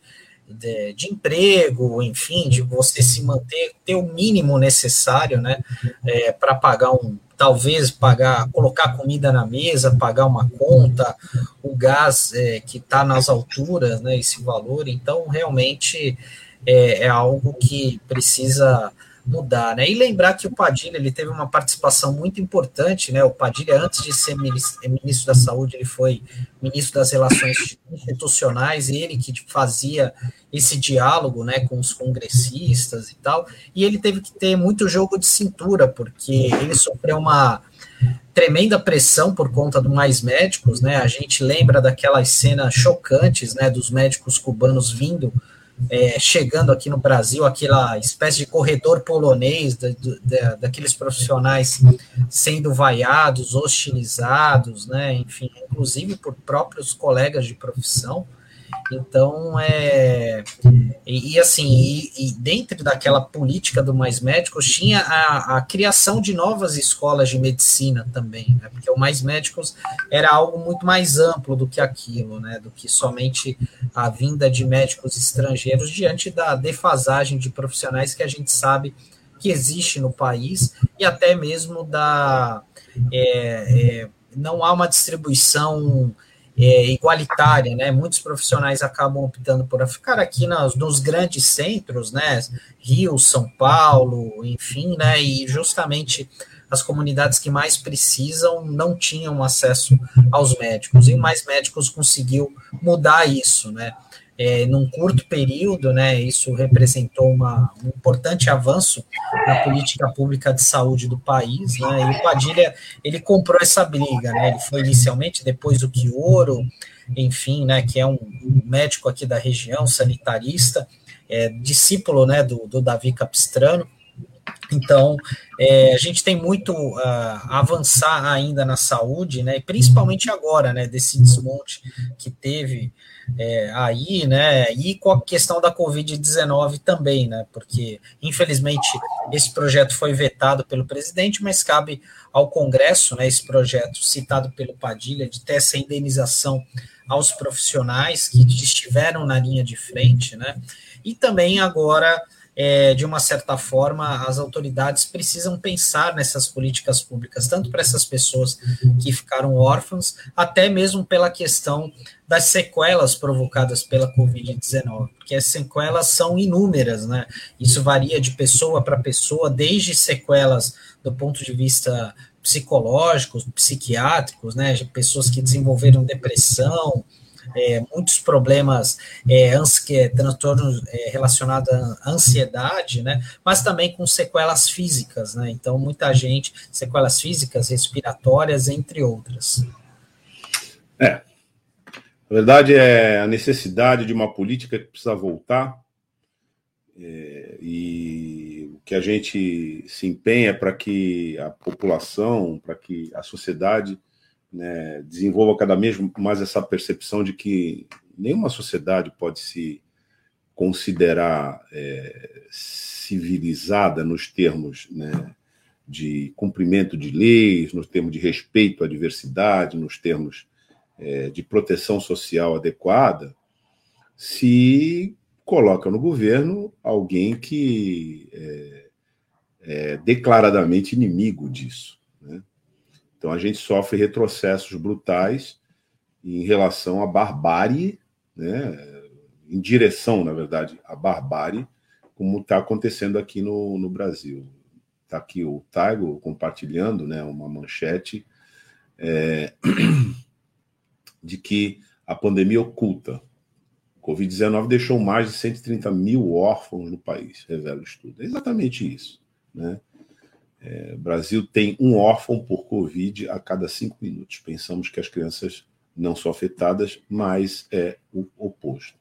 de, de, emprego, enfim, de você se manter, ter o mínimo necessário, né, é, para pagar um, talvez pagar, colocar comida na mesa, pagar uma conta, o gás é, que está nas alturas, né, esse valor, então realmente é, é algo que precisa mudar, né? E lembrar que o Padilha ele teve uma participação muito importante, né? O Padilha, antes de ser ministro da Saúde, ele foi ministro das Relações Institucionais, ele que fazia esse diálogo, né, com os congressistas e tal. E ele teve que ter muito jogo de cintura, porque ele sofreu uma tremenda pressão por conta do mais médicos, né? A gente lembra daquelas cenas chocantes, né, dos médicos cubanos vindo é, chegando aqui no Brasil, aquela espécie de corredor polonês da, da, daqueles profissionais sendo vaiados, hostilizados, né, enfim, inclusive por próprios colegas de profissão. Então, é. E, e assim, e, e, dentro daquela política do Mais Médicos, tinha a, a, criação de novas escolas de medicina também, né? Porque o Mais Médicos era algo muito mais amplo do que aquilo, né? Do que somente a vinda de médicos estrangeiros diante da defasagem de profissionais que a gente sabe que existe no país e até mesmo da. É, é, não há uma distribuição é, igualitária, né? Muitos profissionais acabam optando por ficar aqui nas, nos grandes centros, né? Rio, São Paulo, enfim, né? E justamente as comunidades que mais precisam não tinham acesso aos médicos. E mais médicos conseguiu mudar isso, né? É, num curto período, né, isso representou uma, um importante avanço na política pública de saúde do país, né, e o Padilha, ele comprou essa briga, né, ele foi inicialmente, depois o Quioro, enfim, né, que é um médico aqui da região, sanitarista, é, discípulo, né, do, do Davi Capistrano, então, é, a gente tem muito uh, a avançar ainda na saúde, né, principalmente agora, né, desse desmonte que teve é, aí, né, e com a questão da Covid-19 também, né, porque infelizmente esse projeto foi vetado pelo presidente, mas cabe ao Congresso, né, esse projeto citado pelo Padilha, de ter essa indenização aos profissionais que estiveram na linha de frente, né, e também agora é, de uma certa forma, as autoridades precisam pensar nessas políticas públicas, tanto para essas pessoas que ficaram órfãs, até mesmo pela questão das sequelas provocadas pela Covid-19, porque as sequelas são inúmeras, né? Isso varia de pessoa para pessoa, desde sequelas do ponto de vista psicológicos, psiquiátricos, né? Pessoas que desenvolveram depressão, é, muitos problemas, é, é, transtornos é, relacionados à ansiedade, né, mas também com sequelas físicas, né, então muita gente, sequelas físicas, respiratórias, entre outras. É, a verdade é a necessidade de uma política que precisa voltar, é, e o que a gente se empenha para que a população, para que a sociedade né, desenvolva cada vez mais essa percepção de que nenhuma sociedade pode se considerar é, civilizada nos termos né, de cumprimento de leis, nos termos de respeito à diversidade, nos termos é, de proteção social adequada, se coloca no governo alguém que é, é declaradamente inimigo disso. Então a gente sofre retrocessos brutais em relação à barbárie, né, em direção, na verdade, à barbárie, como está acontecendo aqui no, no Brasil. Está aqui o Taigo compartilhando né, uma manchete é, de que a pandemia oculta. Covid-19 deixou mais de 130 mil órfãos no país, revela o estudo. É exatamente isso. Né? É, Brasil tem um órfão por Covid a cada cinco minutos. Pensamos que as crianças não são afetadas, mas é o oposto.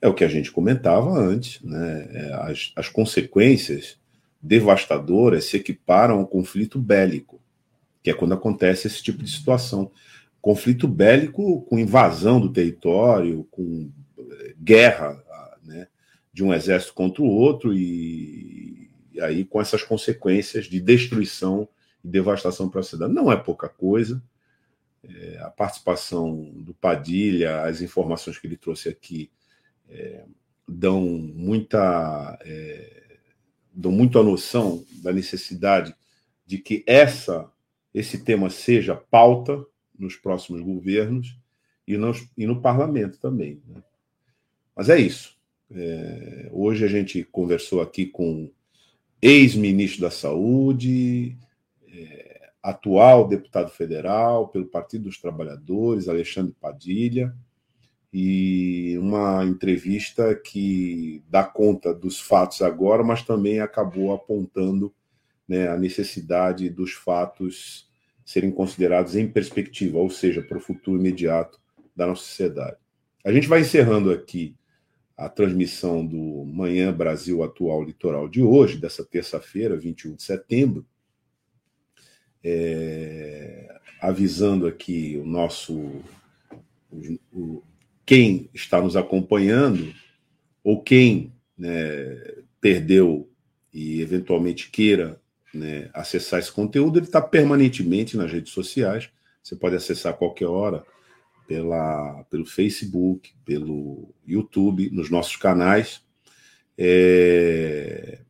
É o que a gente comentava antes, né? É, as, as consequências devastadoras se equiparam ao conflito bélico, que é quando acontece esse tipo de situação. Conflito bélico com invasão do território, com eh, guerra né, de um exército contra o outro, e, e aí com essas consequências de destruição e devastação para a cidade. Não é pouca coisa. É, a participação do Padilha, as informações que ele trouxe aqui, é, dão muita. É, dão muito a noção da necessidade de que essa esse tema seja pauta nos próximos governos e, nos, e no parlamento também. Né? Mas é isso. É, hoje a gente conversou aqui com ex-ministro da Saúde, é, atual deputado federal pelo Partido dos Trabalhadores, Alexandre Padilha, e uma entrevista que dá conta dos fatos agora, mas também acabou apontando né, a necessidade dos fatos serem considerados em perspectiva, ou seja, para o futuro imediato da nossa sociedade. A gente vai encerrando aqui a transmissão do Manhã Brasil Atual Litoral de hoje, dessa terça-feira, 21 de setembro, é, avisando aqui o nosso o, o, quem está nos acompanhando ou quem né, perdeu e eventualmente queira né, acessar esse conteúdo, ele está permanentemente nas redes sociais. Você pode acessar a qualquer hora pela, pelo Facebook, pelo YouTube, nos nossos canais. É...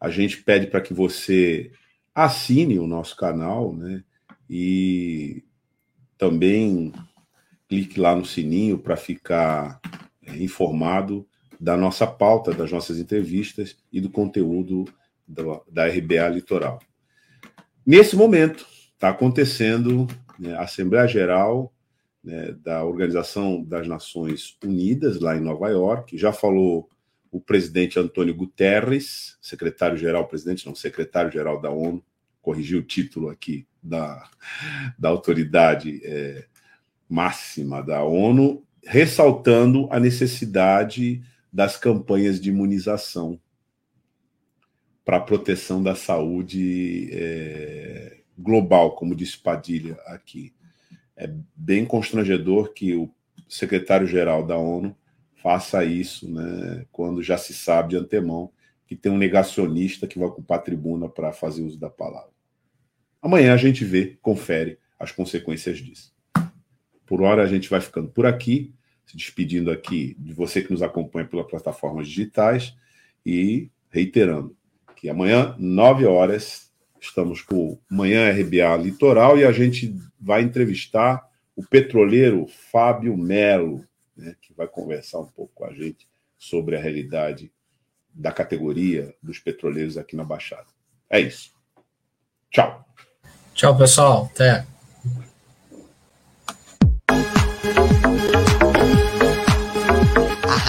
A gente pede para que você assine o nosso canal, né? E também clique lá no sininho para ficar é, informado da nossa pauta, das nossas entrevistas e do conteúdo da RBA Litoral. Nesse momento, está acontecendo né, a Assembleia Geral né, da Organização das Nações Unidas, lá em Nova York. Já falou o presidente Antônio Guterres, secretário-geral, presidente não, secretário-geral da ONU, corrigiu o título aqui da, da autoridade é, máxima da ONU, ressaltando a necessidade das campanhas de imunização para a proteção da saúde é, global, como disse Padilha aqui. É bem constrangedor que o secretário-geral da ONU faça isso, né, quando já se sabe de antemão que tem um negacionista que vai ocupar a tribuna para fazer uso da palavra. Amanhã a gente vê, confere as consequências disso. Por hora a gente vai ficando por aqui, se despedindo aqui de você que nos acompanha pelas plataformas digitais e reiterando, que amanhã, 9 horas, estamos com Manhã RBA Litoral e a gente vai entrevistar o petroleiro Fábio Melo, né, que vai conversar um pouco com a gente sobre a realidade da categoria dos petroleiros aqui na Baixada. É isso. Tchau. Tchau, pessoal. Até.